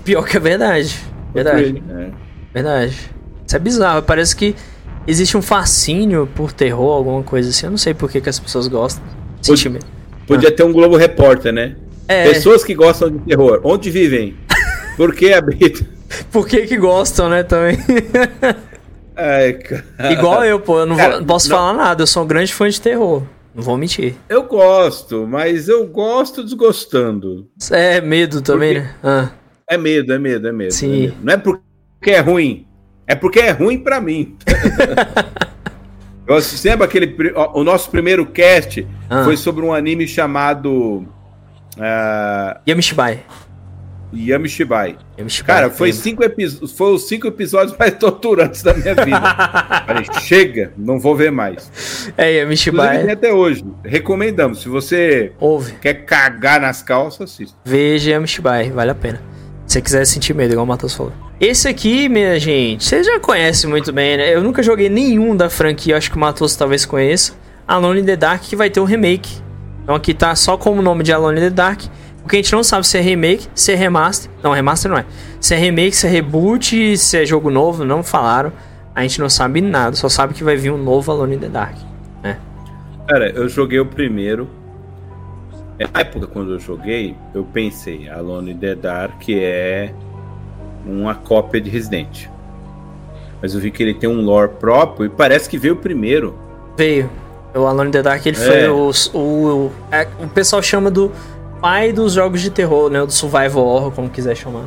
Pior que é verdade. Verdade. É. Verdade. Isso é bizarro. Parece que existe um fascínio por terror, alguma coisa assim. Eu não sei por que, que as pessoas gostam. Podia, podia ah. ter um Globo Repórter, né? É. Pessoas que gostam de terror. Onde vivem? Por que habitam? Por que que gostam, né, também? Ai. Igual eu, pô, eu não, cara, vou, posso não... falar nada, eu sou um grande fã de terror. Não vou mentir. Eu gosto, mas eu gosto desgostando. É medo também, porque... né? Ah. É medo, é medo, é medo. Sim. É medo. Não é porque é ruim, é porque é ruim para mim. eu assisti aquele. O nosso primeiro cast ah. foi sobre um anime chamado. Uh... Yamishibai. Yamishibai. Yamishibai Cara, foi, cinco foi os cinco episódios mais torturantes da minha vida. Falei, chega, não vou ver mais. É, Yamishibai. até hoje. Recomendamos. Se você Ouve. quer cagar nas calças, assista. Veja Yamishibai, vale a pena. Se você quiser sentir medo, igual o Matheus falou. Esse aqui, minha gente, vocês já conhecem muito bem, né? Eu nunca joguei nenhum da franquia, acho que o Matheus talvez conheça. Alone in the Dark, que vai ter um remake. Então aqui tá só como nome de Alone in the Dark. Porque a gente não sabe se é remake, se é remaster. Não, remaster não é. Se é remake, se é reboot, se é jogo novo, não falaram. A gente não sabe nada, só sabe que vai vir um novo Alone in the Dark. Né? Cara, eu joguei o primeiro. Na época, quando eu joguei, eu pensei: Alone in the Dark é uma cópia de Resident. Mas eu vi que ele tem um lore próprio e parece que veio primeiro. Veio. O Alone in the Dark ele é. foi o, o, o, é, o pessoal chama do pai dos jogos de terror, né? Do survival horror, como quiser chamar.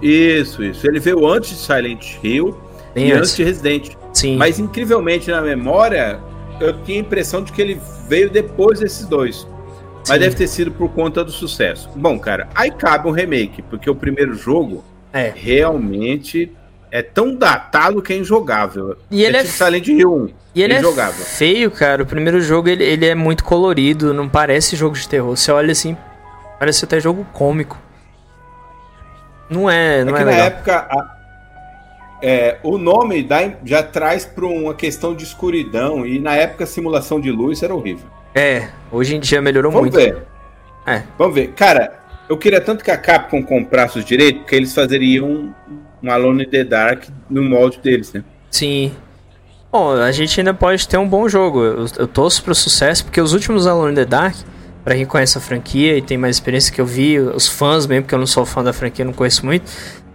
Isso, isso. Ele veio antes de Silent Hill Bem e antes. antes de Resident. Sim. Mas incrivelmente na memória, eu tinha a impressão de que ele veio depois desses dois. Mas Sim. deve ter sido por conta do sucesso. Bom, cara, aí cabe um remake, porque o primeiro jogo é. realmente é tão datado que é injogável. E ele é, é tipo Silent Hill 1. E ele é, é feio, cara. O primeiro jogo ele, ele é muito colorido, não parece jogo de terror. Você olha assim, parece até jogo cômico. Não é, não é, é legal. na época a... é, o nome dá, já traz para uma questão de escuridão e na época a simulação de luz era horrível. É, hoje em dia melhorou Vamos muito. ver. É. Vamos ver. Cara, eu queria tanto que a Capcom comprasse os direitos, porque eles fazeriam um Alone in the Dark no molde deles, né? Sim. Bom, a gente ainda pode ter um bom jogo. Eu, eu torço pro sucesso, porque os últimos Alone in the Dark, pra quem conhece a franquia e tem mais experiência que eu vi, os fãs mesmo, porque eu não sou fã da franquia, não conheço muito,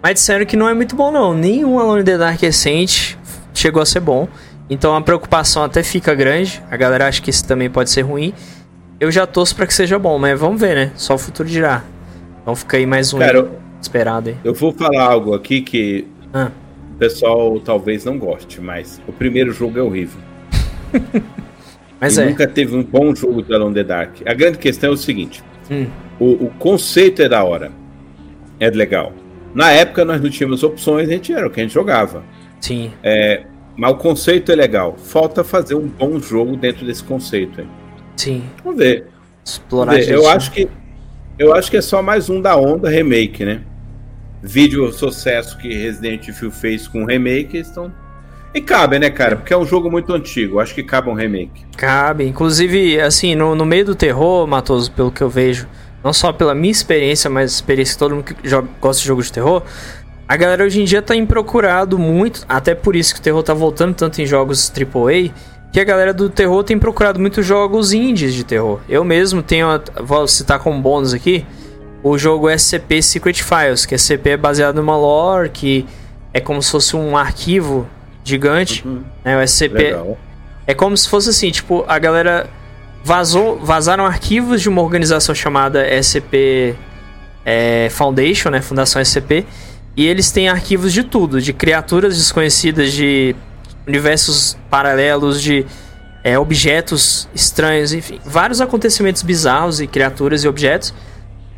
mas disseram que não é muito bom não. Nenhum Alone in the Dark recente chegou a ser bom. Então a preocupação até fica grande. A galera acha que isso também pode ser ruim. Eu já torço pra que seja bom, mas vamos ver, né? Só o futuro dirá. Então fica aí mais um Cara, esperado aí. eu vou falar algo aqui que Ah, o pessoal talvez não goste, mas o primeiro jogo é horrível. mas e é. nunca teve um bom jogo de Alone the Dark. A grande questão é o seguinte: Hum, o, o conceito é da hora. É legal. Na época nós não tínhamos opções, a gente era o que a gente jogava. sim. Mas o conceito é legal. Falta fazer um bom jogo dentro desse conceito. Aí. Sim. Vamos ver. Explorar Vamos ver. Eu acho que eu acho que é só mais um da onda remake, né? Vídeo sucesso que Resident Evil fez com remake, estão e cabe, né, cara? Porque é um jogo muito antigo. Acho que cabe um remake. Cabe. Inclusive, assim, no, no meio do terror, Matoso, pelo que eu vejo, não só pela minha experiência, mas experiência de todo mundo que joga, gosta de jogos de terror, a galera hoje em dia tá em procurado muito, até por isso que o terror tá voltando tanto em jogos AAA, que a galera do terror tem procurado muito jogos indies de terror. Eu mesmo tenho, vou citar como bônus aqui, o jogo SCP Secret Files, que SCP é baseado numa lore, que é como se fosse um arquivo gigante, né? O SCP Legal. é como se fosse assim, tipo, a galera vazou, vazaram arquivos de uma organização chamada SCP é, Foundation, né, Fundação SCP, e eles têm arquivos de tudo, de criaturas desconhecidas, de universos paralelos, de é, objetos estranhos, enfim, vários acontecimentos bizarros e criaturas e objetos.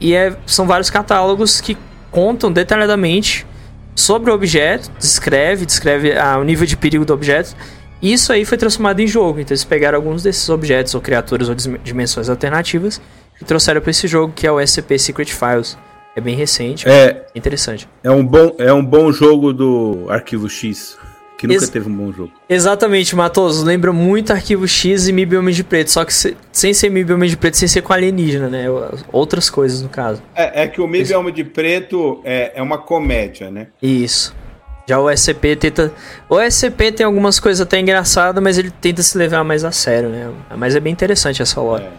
E é- são vários catálogos que contam detalhadamente sobre o objeto, descreve, descreve ah, o nível de perigo do objeto. E isso aí foi transformado em jogo. Então eles pegaram alguns desses objetos ou criaturas ou dimensões alternativas e trouxeram para esse jogo que é o SCP Secret Files. É bem recente, É, interessante. é um bom é um bom jogo do Arquivo X, que nunca Ex- teve um bom jogo. Exatamente, Matoso. Lembra muito Arquivo X e MIB Homem de Preto. Só que se- sem ser MIB Homem de Preto, sem ser com alienígena, né? Outras coisas, no caso. É, é que o Mib Alma de Preto é, é uma comédia, né? Isso. Já o SCP tenta. O SCP tem algumas coisas até engraçadas, mas ele tenta se levar mais a sério, né? Mas é bem interessante essa lore. É.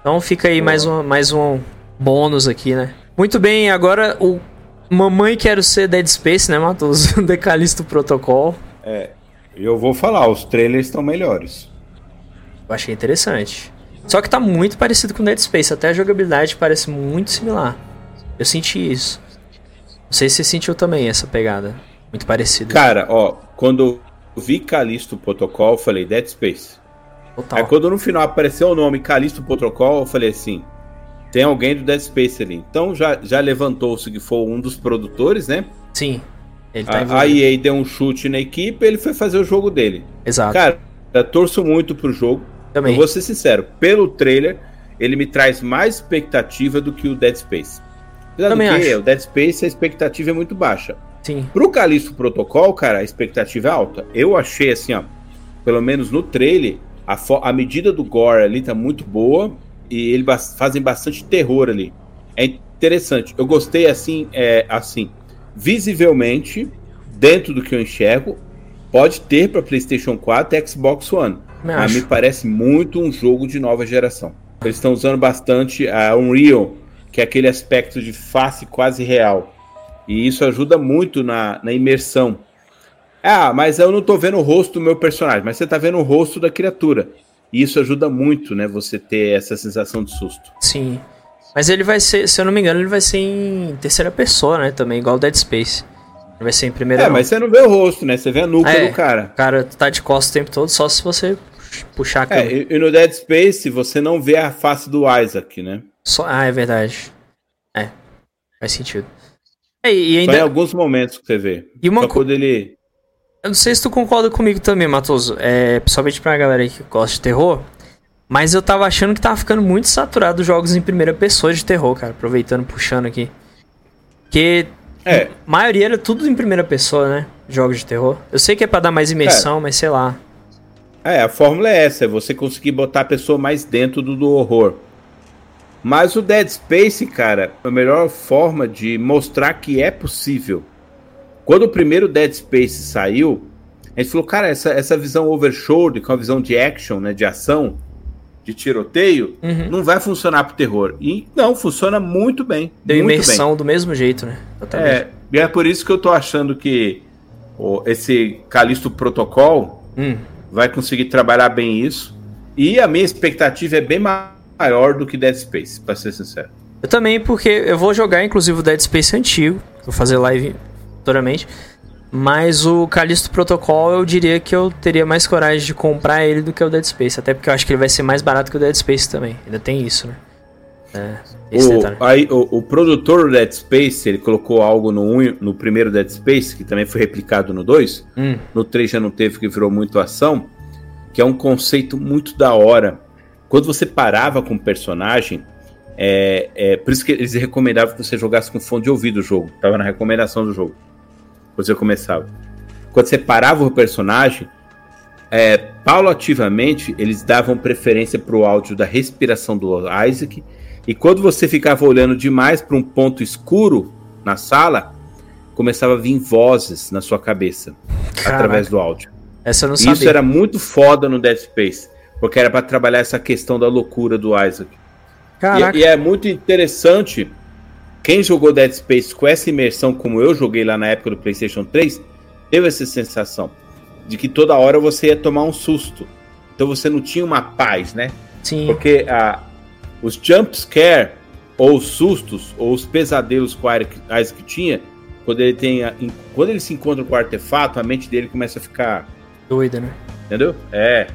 Então fica aí mais um, mais um bônus aqui, né? Muito bem, agora o Mamãe Quero Ser Dead Space, né, Matos? Decalisto Protocol. E eu vou falar, os trailers estão melhores. Eu achei interessante. Só que tá muito parecido com Dead Space, até a jogabilidade parece muito similar. Eu senti isso. Não sei se você sentiu também essa pegada. Muito parecida. Cara, ó, quando eu vi Calisto Protocol, eu falei Dead Space. Total. Aí quando no final apareceu o nome Calisto Protocol, eu falei assim, tem alguém do Dead Space ali. Então já, já levantou-se que foi um dos produtores, né? Sim. Ele tá A, a. EA deu um chute na equipe, ele foi fazer o jogo dele. Exato. Cara, eu torço muito pro jogo. também. Eu vou ser sincero, pelo trailer, ele me traz mais expectativa do que o Dead Space. Apesar Também do que, acho. o Dead Space a expectativa é muito baixa. Sim. Pro Calixto Protocol, cara, a expectativa é alta. Eu achei assim, ó, pelo menos no trailer, a, a medida do gore ali tá muito boa e eles bas- fazem bastante terror ali. É interessante. Eu gostei assim, é, assim, visivelmente, dentro do que eu enxergo, pode ter para PlayStation 4 e Xbox One. Me me parece muito um jogo de nova geração. Eles estão usando bastante a Unreal, que é aquele aspecto de face quase real. E isso ajuda muito na, na imersão. Ah, mas eu não tô vendo o rosto do meu personagem, mas você tá vendo o rosto da criatura. E isso ajuda muito, né? Você ter essa sensação de susto. Sim. Mas ele vai ser, se eu não me engano, ele vai ser em terceira pessoa, né? Também, igual o Dead Space. Ele vai ser em primeira É, não. mas você não vê o rosto, né? Você vê a nuca É. do cara. O cara tá de costas o tempo todo, só se você puxar a câmera. É, e, no Dead Space você não vê a face do Isaac, né? Só... Ah, é verdade. É. Faz sentido. É, e Só ainda. em alguns momentos que você vê. E uma Só co- quando ele. Eu não sei se tu concorda comigo também, Matoso. É, principalmente pra galera aí que gosta de terror. Mas eu tava achando que tava ficando muito saturado os jogos em primeira pessoa de terror, cara. Aproveitando, puxando aqui. Porque É, a maioria era tudo em primeira pessoa, né? jogos de terror? Eu sei que é pra dar mais imersão, mas sei lá. É, a fórmula é essa, é você conseguir botar a pessoa mais dentro do, do horror. Mas o Dead Space, cara, é a melhor forma de mostrar que é possível. Quando o primeiro Dead Space saiu, a gente falou, cara, essa, essa visão overshoulder, com a visão de action, né, de ação, de tiroteio, uhum. não vai funcionar pro terror. E não, funciona muito bem. Deu muito imersão bem. do mesmo jeito, né? É, e é por isso que eu tô achando que oh, esse Calisto Protocol hum. vai conseguir trabalhar bem isso. E a minha expectativa é bem maior do que Dead Space, pra ser sincero. Eu também, porque eu vou jogar, inclusive, o Dead Space antigo. Vou fazer live futuramente. Mas o Callisto Protocol eu diria que eu teria mais coragem de comprar ele do que o Dead Space. Até porque eu acho que ele vai ser mais barato que o Dead Space também. Ainda tem isso, né? É, o, aí, o, o, produtor do Dead Space, ele colocou algo no, um, no primeiro Dead Space, que também foi replicado no 2. Hum. No 3 já não teve, que virou muito ação. Que é um conceito muito da hora. Quando você parava com o personagem, é, é, por isso que eles recomendavam que você jogasse com fone de ouvido o jogo. Tava na recomendação do jogo você começava. Quando você parava o personagem, é, paulativamente eles davam preferência para o áudio da respiração do Isaac. E quando você ficava olhando demais para um ponto escuro na sala, começava a vir vozes na sua cabeça Caraca. através do áudio. Essa eu não sabia. Isso era muito foda no Dead Space, porque era para trabalhar essa questão da loucura do Isaac. E, e, é muito interessante quem jogou Dead Space com essa imersão, como eu joguei lá na época do PlayStation 3, teve essa sensação de que toda hora você ia tomar um susto. Então você não tinha uma paz, né? Sim. Porque a, os jump scare, ou os sustos, ou os pesadelos que o Isaac tinha, quando ele, tem a, quando ele se encontra com o artefato, a mente dele começa a ficar. Doida, né? Entendeu? É.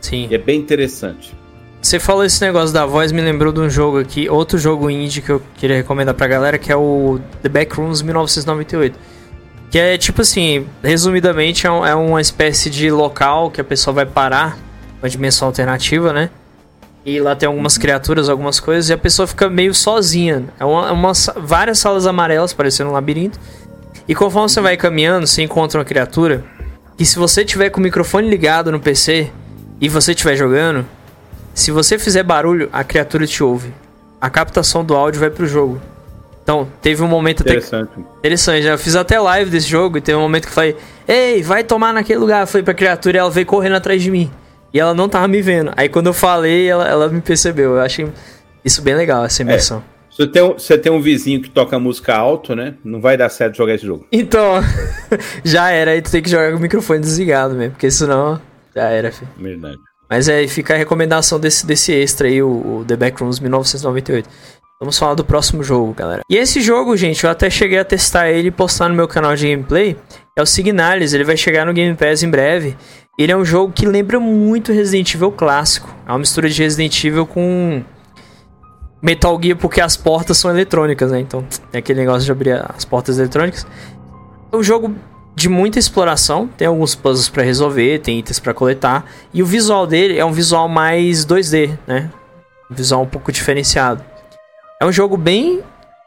Sim. E é bem interessante. Você falou esse negócio da voz, me lembrou de um jogo aqui, outro jogo indie que eu queria recomendar pra galera, que é o The Backrooms 1998. Que é tipo assim, resumidamente, é, um, é uma espécie de local que a pessoa vai parar, uma dimensão alternativa, né? E lá tem algumas uhum. criaturas, algumas coisas, e a pessoa fica meio sozinha. É uma, uma, várias salas amarelas, parecendo um labirinto. E conforme você vai caminhando, você encontra uma criatura. E se você tiver com o microfone ligado no PC e você estiver jogando, se você fizer barulho, a criatura te ouve. A captação do áudio vai pro jogo. Então, teve um momento Interessante. Até... Interessante, né? Eu fiz até live desse jogo e teve um momento que eu falei: Ei, vai tomar naquele lugar. Eu falei pra criatura e ela veio correndo atrás de mim. E ela não tava me vendo. Aí quando eu falei, ela, ela me percebeu. Eu achei isso bem legal, essa imersão. É. Você tem, um, você tem um vizinho que toca música alto, né? Não vai dar certo jogar esse jogo. Então, já era. Aí tu tem que jogar com o microfone desligado mesmo. Porque senão, já era, filho. Verdade. Mas é, fica a recomendação desse, desse extra aí, o, o The Backrooms 1998. Vamos falar do próximo jogo, galera. E esse jogo, gente, eu até cheguei a testar ele e postar no meu canal de gameplay. É o Signalis, ele vai chegar no Game Pass em breve. Ele é um jogo que lembra muito Resident Evil clássico. É uma mistura de Resident Evil com Metal Gear, porque as portas são eletrônicas, né? Então, é aquele negócio de abrir as portas eletrônicas. É um jogo de muita exploração, tem alguns puzzles para resolver, tem itens para coletar, e o visual dele é um visual mais 2D, né? Um visual um pouco diferenciado. É um jogo bem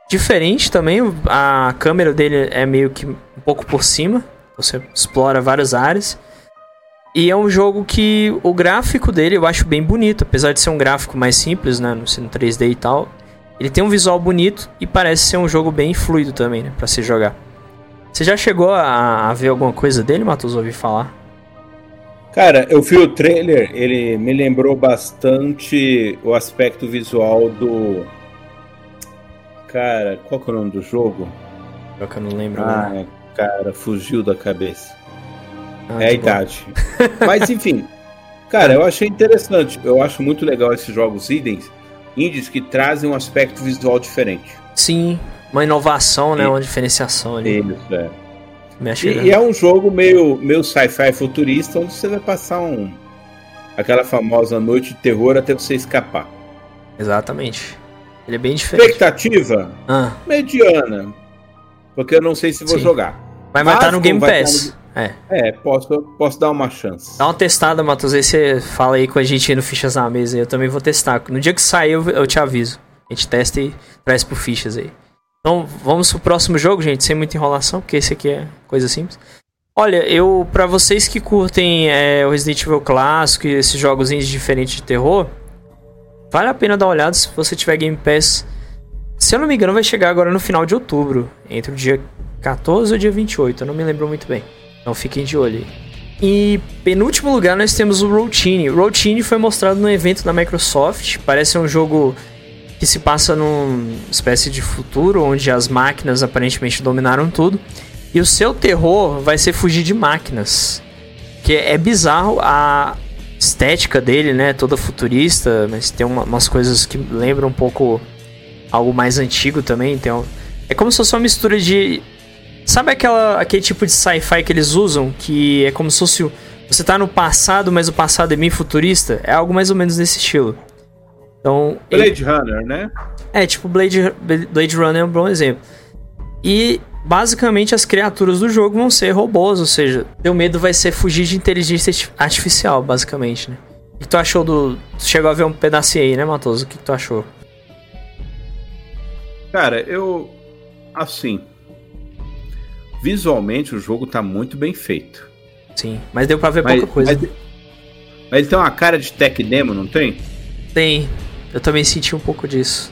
diferente também, a câmera dele é meio que um pouco por cima, você explora várias áreas. E é um jogo que o gráfico dele eu acho bem bonito, apesar de ser um gráfico mais simples, né, no 3D e tal. Ele tem um visual bonito e parece ser um jogo bem fluido também, né, para se jogar. Você já chegou a, a ver alguma coisa dele, Matos? Ouvi falar? Cara, eu vi o trailer, ele me lembrou bastante o aspecto visual do. Cara, qual que é o nome do jogo? Qual que eu não lembro. Ah, né? cara, fugiu da cabeça. Ah, é a idade. Mas enfim, cara, eu achei interessante. Eu acho muito legal esses jogos indies, indies que trazem um aspecto visual diferente. Sim, uma inovação, né? Uma diferenciação ali. Isso, é. E, e, é um jogo meio, meio sci-fi futurista, onde você vai passar um aquela famosa noite de terror até você escapar. Exatamente. Ele é bem diferente. Expectativa? Ah. Mediana. Porque eu não sei se vou Sim. jogar. Vai estar no Game Pass. No... É. É, posso, posso dar uma chance. Dá uma testada, Matheus. Aí você fala aí com a gente no Fichas na Mesa. Eu também vou testar. No dia que sair, eu, eu te aviso. A gente testa e traz pro Fichas aí. Então vamos pro próximo jogo, gente, sem muita enrolação, porque esse aqui é coisa simples. Olha, eu para vocês que curtem é, o Resident Evil clássico e esses jogos diferentes de terror, vale a pena dar uma olhada se você tiver Game Pass. Se eu não me engano, vai chegar agora no final de outubro, entre o dia 14 e o dia 28, eu não me lembro muito bem. Então fiquem de olho aí. E penúltimo lugar nós temos o Routine. Routine foi mostrado no evento da Microsoft. Parece um jogo que se passa numa espécie de futuro onde as máquinas aparentemente dominaram tudo. E o seu terror vai ser fugir de máquinas. Que é bizarro a estética dele, né? Toda futurista, mas tem uma, umas coisas que lembram um pouco algo mais antigo também. Então, é como se fosse uma mistura de. Sabe aquela, aquele tipo de sci-fi que eles usam? Que é como se fosse. Você tá no passado, mas o passado é meio futurista? É algo mais ou menos desse estilo. Então. Blade ele... Runner, né? É, tipo Blade, Blade Runner é um bom exemplo. E basicamente as criaturas do jogo vão ser robôs, ou seja, teu medo vai ser fugir de inteligência artificial, basicamente, né? O que tu achou do. Tu chegou a ver um pedacinho aí, né, Matoso? O que tu achou? Cara, eu. Assim. Visualmente o jogo tá muito bem feito. Sim, mas deu pra ver mas, pouca coisa. Mas, mas ele tem uma cara de tech demo, não tem? Tem. Eu também senti um pouco disso.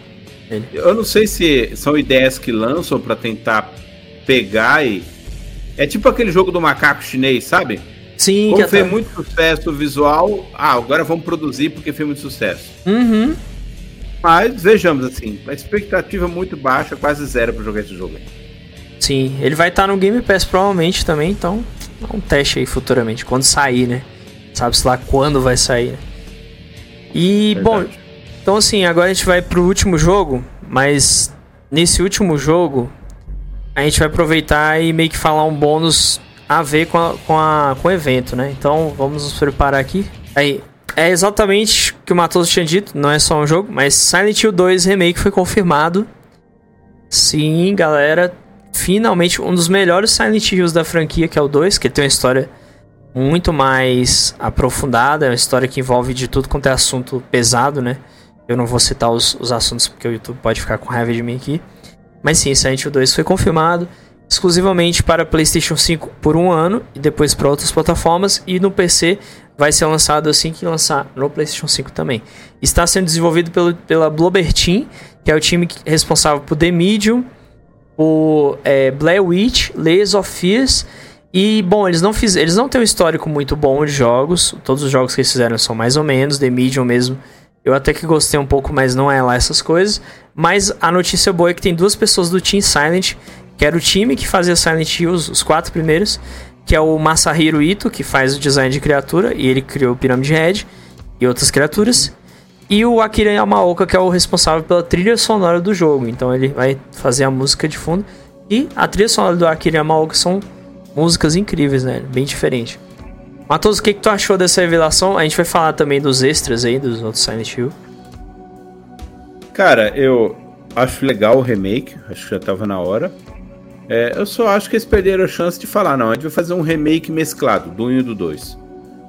Ele. Eu não sei se são ideias que lançam para tentar pegar e. É tipo aquele jogo do macaco chinês, sabe? Sim, Como fez muito sucesso visual, ah, agora vamos produzir porque fez muito sucesso. Uhum. Mas vejamos assim, a expectativa muito baixa, quase zero para jogar esse jogo. Sim, ele vai estar tá no Game Pass provavelmente também, então é um teste aí futuramente, quando sair, né? Sabe-se lá quando vai sair. E, Verdade. bom, então assim, agora a gente vai pro último jogo, mas nesse último jogo a gente vai aproveitar e meio que falar um bônus a ver com, a, com, a, com o evento, né? Então vamos nos preparar aqui. Aí, é exatamente o que o Matoso tinha dito, não é só um jogo, mas Silent Hill 2 Remake foi confirmado. Sim, galera, finalmente um dos melhores Silent Hills da franquia, que é o 2, que tem uma história muito mais aprofundada, é uma história que envolve de tudo quanto é assunto pesado, né? Eu não vou citar os, os assuntos porque o YouTube pode ficar com raiva de mim aqui. Mas sim, Silent Hill 2 foi confirmado exclusivamente para PlayStation 5 por um ano e depois para outras plataformas e no PC vai ser lançado assim que lançar no PlayStation 5 também. Está sendo desenvolvido pelo, pela Bloober Team, que é o time responsável por The Medium, por é, Blair Witch, Layers of Fears e bom, eles não fiz, eles não têm um histórico muito bom de jogos. Todos os jogos que eles fizeram são mais ou menos, The Medium mesmo. Eu até que gostei um pouco, mas não é lá essas coisas. Mas a notícia boa é que tem duas pessoas do Team Silent, que era o time que fazia Silent Hill, os quatro primeiros, que é o Masahiro Ito, que faz o design de criatura, e ele criou o Pyramid Head e outras criaturas. E o Akira Yamaoka, que é o responsável pela trilha sonora do jogo. Então ele vai fazer a música de fundo. E a trilha sonora do Akira Yamaoka são músicas incríveis, né? Bem diferente. Matos, o que, que tu achou dessa revelação? A gente vai falar também dos extras aí, dos outros Silent Hill. Cara, eu acho legal o remake, acho que já tava na hora. É, eu só acho que eles perderam a chance de falar, não, a gente vai fazer um remake mesclado do 1 e do 2.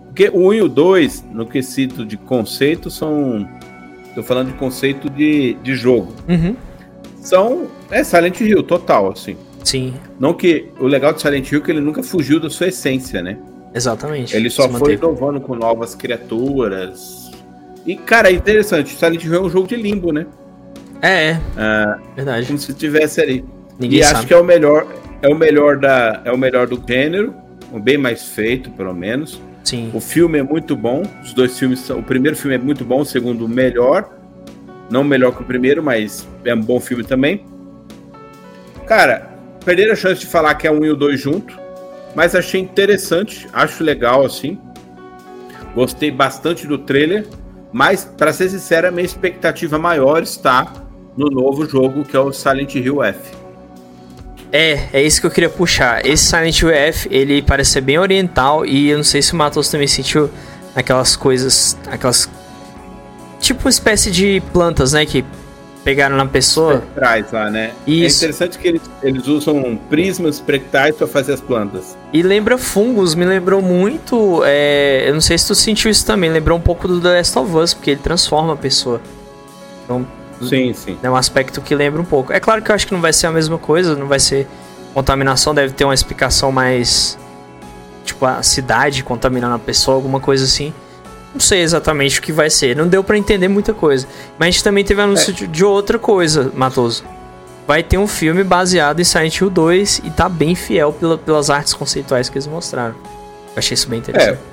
Porque o 1 e o 2, no quesito de conceito, são. Tô falando de conceito de, de jogo. Uhum. São. É Silent Hill, total, assim. Sim. Não que. O legal de Silent Hill é que ele nunca fugiu da sua essência, né? Exatamente. Ele só foi inovando com novas criaturas. E, cara, é interessante. Silent Hill é um jogo de limbo, né? É, é. Ah, Verdade. Como se tivesse ali. Ninguém e sabe. acho que é o melhor, é o melhor da, é o melhor do gênero, bem mais feito, pelo menos. Sim. O filme é muito bom. Os dois filmes são, o primeiro filme é muito bom, o segundo melhor. Não melhor que o primeiro, mas é um bom filme também. Cara, perderam a chance de falar que é um e o dois junto, mas achei interessante, acho legal assim. Gostei bastante do trailer, mas para ser sincero, a minha expectativa maior está no novo jogo que é o Silent Hill F. É, é isso que eu queria puxar. Esse Silent Hill F, ele parece ser bem oriental e eu não sei se o Matos também sentiu aquelas coisas, aquelas tipo uma espécie de plantas, né, que pegaram na pessoa. Espectrais lá, né? Isso. É interessante que eles, eles usam prismas espectrais para fazer as plantas. E lembra fungos, me lembrou muito. É, eu não sei se tu sentiu isso também, lembrou um pouco do The Last of Us, porque ele transforma a pessoa. Então, sim, sim. É um aspecto que lembra um pouco. É claro que eu acho que não vai ser a mesma coisa, não vai ser contaminação, deve ter uma explicação mais tipo, a cidade contaminando a pessoa, alguma coisa assim. Não sei exatamente o que vai ser. Não deu para entender muita coisa. Mas a gente também teve anúncio é. de, de outra coisa, Matoso. Vai ter um filme baseado em Silent Hill 2 e tá bem fiel pela, pelas artes conceituais que eles mostraram. Eu achei isso bem interessante. É.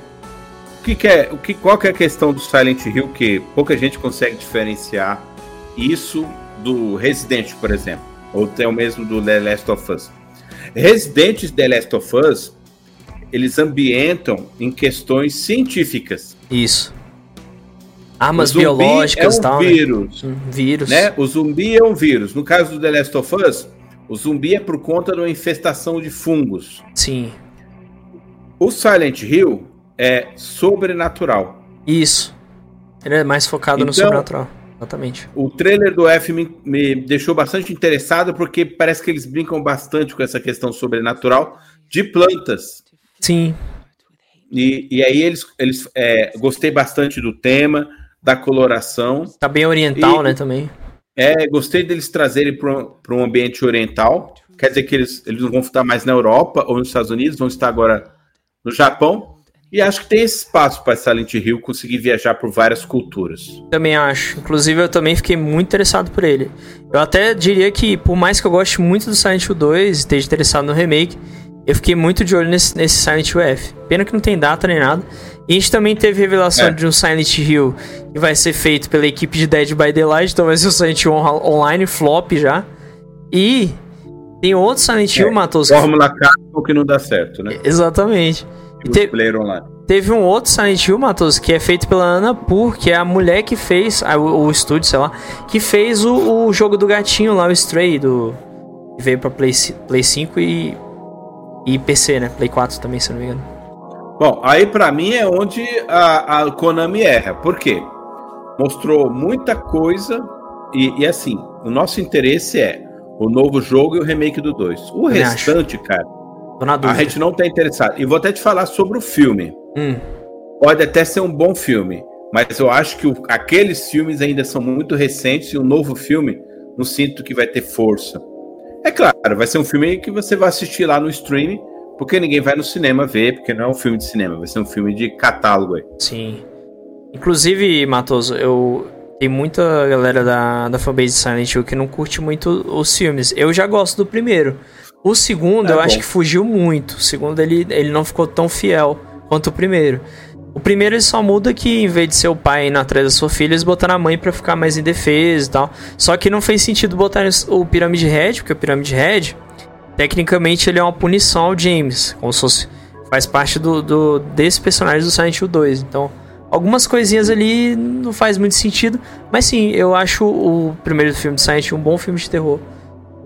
O que, que, é, o que, qual que é a questão do Silent Hill que pouca gente consegue diferenciar isso do Resident, por exemplo, ou até o mesmo do The Last of Us? Residentes The Last of Us, eles ambientam em questões científicas. Isso. Armas biológicas e é um tal. Né? Vírus. Né? vírus. Né? O zumbi é um vírus. No caso do The Last of Us, o zumbi é por conta de uma infestação de fungos. Sim. O Silent Hill é sobrenatural. Isso. Ele é mais focado então, no sobrenatural. Exatamente. O trailer do F me, me, deixou bastante interessado porque parece que eles brincam bastante com essa questão sobrenatural de plantas. Sim. E, e aí eles, eles é, gostei bastante do tema, da coloração. Tá bem oriental, e, né, também. É, gostei deles trazerem para um ambiente oriental. Quer dizer que eles, eles não vão estar mais na Europa ou nos Estados Unidos, vão estar agora no Japão. E acho que tem esse espaço para Silent Hill conseguir viajar por várias culturas. Também acho. Inclusive, eu também fiquei muito interessado por ele. Eu até diria que, por mais que eu goste muito do Silent Hill 2 e esteja interessado no remake, eu fiquei muito de olho nesse, nesse Silent Hill F. Pena que não tem data nem nada. E a gente também teve revelação é. de um Silent Hill que vai ser feito pela equipe de Dead by Daylight, então vai ser o Silent Hill online, flop já. E tem outro Silent Hill, é, Matos. Fórmula Capcom que não dá certo, né? Exatamente. E te... Teve um outro Silent Hill, Matos, que é feito pela Ana Pur, que é a mulher que fez, o, o estúdio, sei lá, que fez o, o, jogo do gatinho lá, o Stray, do, que veio pra Play, Play 5 e, e PC, né? Play 4 também, se não me engano. Bom, aí para mim é onde a, a Konami erra. Por quê? Mostrou muita coisa e, e, assim, o nosso interesse é o novo jogo e o remake do 2. O restante, acho. cara, a gente não tá interessado. E vou até te falar sobre o filme. Hum. Pode até ser um bom filme, mas eu acho que o, aqueles filmes ainda são muito recentes e o novo filme não sinto que vai ter força. É claro, vai ser um filme que você vai assistir lá no streaming, porque ninguém vai no cinema ver, porque não é um filme de cinema, vai ser um filme de catálogo aí. Sim. Inclusive, Matoso, eu tem muita galera da, da fanbase de Silent Hill que não curte muito os filmes. Eu já gosto do primeiro. O segundo, é eu bom. acho que fugiu muito. O segundo, ele, ele não ficou tão fiel quanto o primeiro. O primeiro ele só muda que em vez de ser o pai indo atrás da sua filha, eles botaram a mãe para ficar mais indefesa e tal. Só que não fez sentido botar o Pyramid Head, porque o Pyramid Head, tecnicamente, ele é uma punição ao James. Como se fosse, faz parte do, do, desse personagem do Silent Hill 2. Então, algumas coisinhas ali não faz muito sentido. Mas sim, eu acho o primeiro filme do Silent Hill um bom filme de terror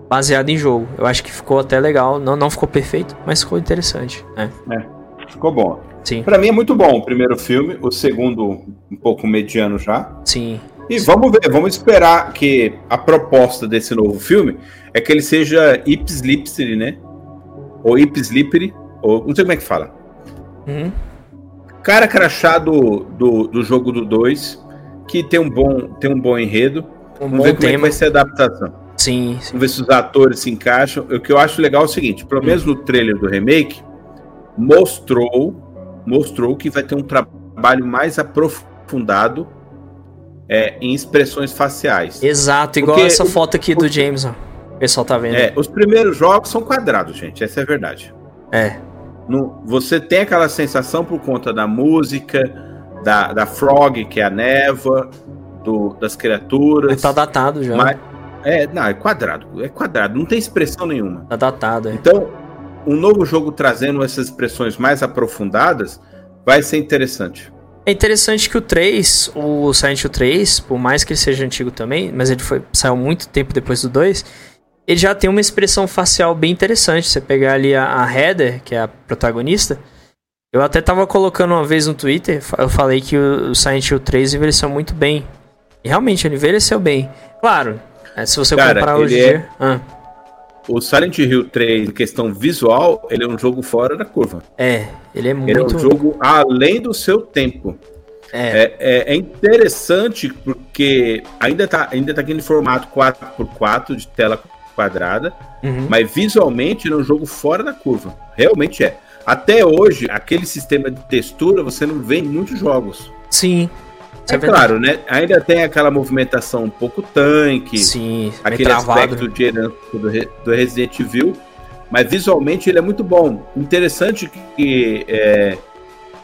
baseado em jogo. Eu acho que ficou até legal. Não, não ficou perfeito, mas ficou interessante. Né? É, ficou bom. Sim. Pra mim é muito bom o primeiro filme, o segundo um pouco mediano já. Sim. E vamos ver, vamos esperar que a proposta desse novo filme é que ele seja ipslipsy, né? Ou ipslippery, ou não sei como é que fala. Uhum. Cara crachado do, do jogo do 2, que tem um bom, tem um bom enredo. Um vamos ver como tema. é que vai ser a adaptação. Sim, sim. Vamos ver se os atores se encaixam. O que eu acho legal é o seguinte: pelo menos no trailer do remake, mostrou, mostrou que vai ter um trabalho mais aprofundado é, em expressões faciais. Exato, igual Porque essa foto aqui do James, ó. O pessoal tá vendo. É, os primeiros jogos são quadrados, gente. Essa é a verdade. É. No, você tem aquela sensação por conta da música, da, da Frog, que é a névoa, do, das criaturas. Mas tá datado já. Mas, é, não, é quadrado. É quadrado, não tem expressão nenhuma. Tá datado, é. Então, um novo jogo trazendo essas expressões mais aprofundadas vai ser interessante. É interessante que o 3, o Silent Hill 3, por mais que ele seja antigo também, mas ele foi, saiu muito tempo depois do 2, ele já tem uma expressão facial bem interessante. Você pegar ali a, a Heather, que é a protagonista, eu até tava colocando uma vez no Twitter, eu falei que o Silent Hill 3 envelheceu muito bem. E realmente, ele envelheceu bem. Claro, é, se você Cara, comparar hoje em é... dia. Ah. O Silent Hill 3, em questão visual, ele é um jogo fora da curva. É, ele é muito. Ele é um jogo além do seu tempo. É. É, é, é interessante porque ainda tá, ainda tá aqui no formato 4x4 de tela quadrada, uhum. mas visualmente ele é um jogo fora da curva. Realmente é. Até hoje, aquele sistema de textura você não vê em muitos jogos. Sim. É, é claro, né? Ainda tem aquela movimentação um pouco tanque. Sim, aquele aspecto de herança do, do Resident Evil. Mas visualmente ele é muito bom. Interessante que é,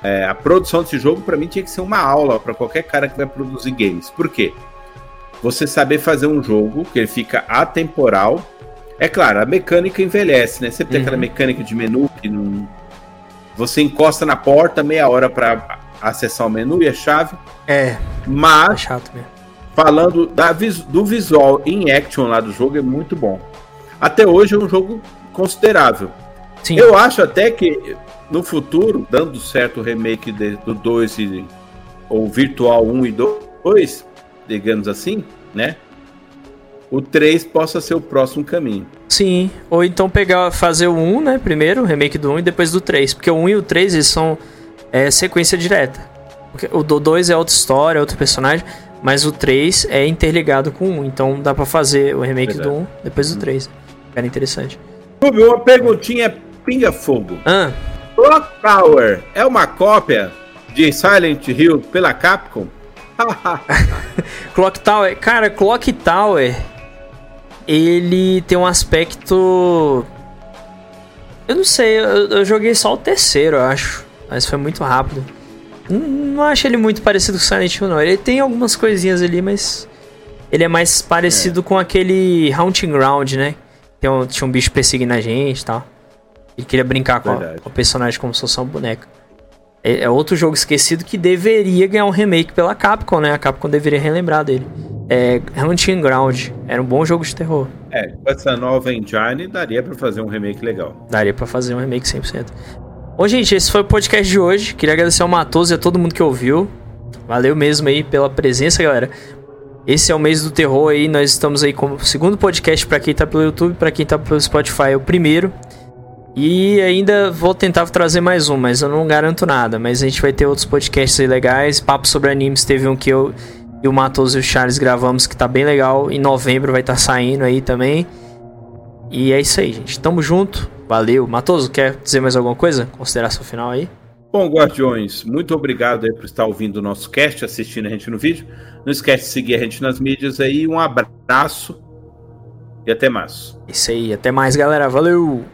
é, a produção desse jogo, para mim, tinha que ser uma aula para qualquer cara que vai produzir games. Por quê? Você saber fazer um jogo que ele fica atemporal. É claro, a mecânica envelhece, né? Sempre uhum. tem aquela uhum. mecânica de menu que não. Você encosta na porta meia hora para acessar o menu e a chave. É. Mas. É chato mesmo. Falando da, do visual em action lá do jogo, é muito bom. Até hoje é um jogo considerável. Sim. Eu acho até que no futuro, dando certo o remake de, do 2 ou Virtual 1 e 2, digamos assim, né? O 3 possa ser o próximo caminho. Sim, ou então pegar, fazer o 1, né? Primeiro, o remake do 1 e depois do 3. Porque o 1 e o 3 eles são é, sequência direta. Porque o do 2 é outra história, é outro personagem, mas o 3 é interligado com o 1. Então dá pra fazer o remake Verdade. do 1 depois do 3. Era interessante. Uma perguntinha pinga-fogo. Ah. Clock Tower é uma cópia de Silent Hill pela Capcom? Clock Tower, cara, Clock Tower ele tem um aspecto eu não sei, eu, eu joguei só o terceiro, eu acho, mas foi muito rápido. Não, não acho ele muito parecido com Silent Hill não. Ele tem algumas coisinhas ali, mas ele é mais parecido é. com aquele Haunting Ground, né? Tem um, tinha um bicho perseguindo a gente e tal. Ele queria brincar com, a, com o personagem como se fosse uma boneca. É, é, outro jogo esquecido que deveria ganhar um remake pela Capcom, né? A Capcom deveria relembrar dele. É Hunting Ground. Era um bom jogo de terror. É, com essa nova engine, daria para fazer um remake legal. Daria para fazer um remake 100%. Bom, gente, esse foi o podcast de hoje. Queria agradecer ao Matoso e a todo mundo que ouviu. Valeu mesmo aí pela presença, galera. Esse é o mês do terror aí. Nós estamos aí com o segundo podcast para quem tá pelo YouTube, para quem tá pelo Spotify, é o primeiro. E ainda vou tentar trazer mais um, mas eu não garanto nada. Mas a gente vai ter outros podcasts aí legais. Papo sobre animes, teve um que eu e o Matos e o Charles gravamos que tá bem legal. Em novembro vai estar tá saindo aí também. E é isso aí, gente. Tamo junto. Valeu. Matoso, quer dizer mais alguma coisa? Consideração final aí? Bom, Guardiões, muito obrigado por estar ouvindo o nosso cast, assistindo a gente no vídeo. Não esquece de seguir a gente nas mídias aí. Um abraço e até mais. Isso aí, até mais, galera. Valeu!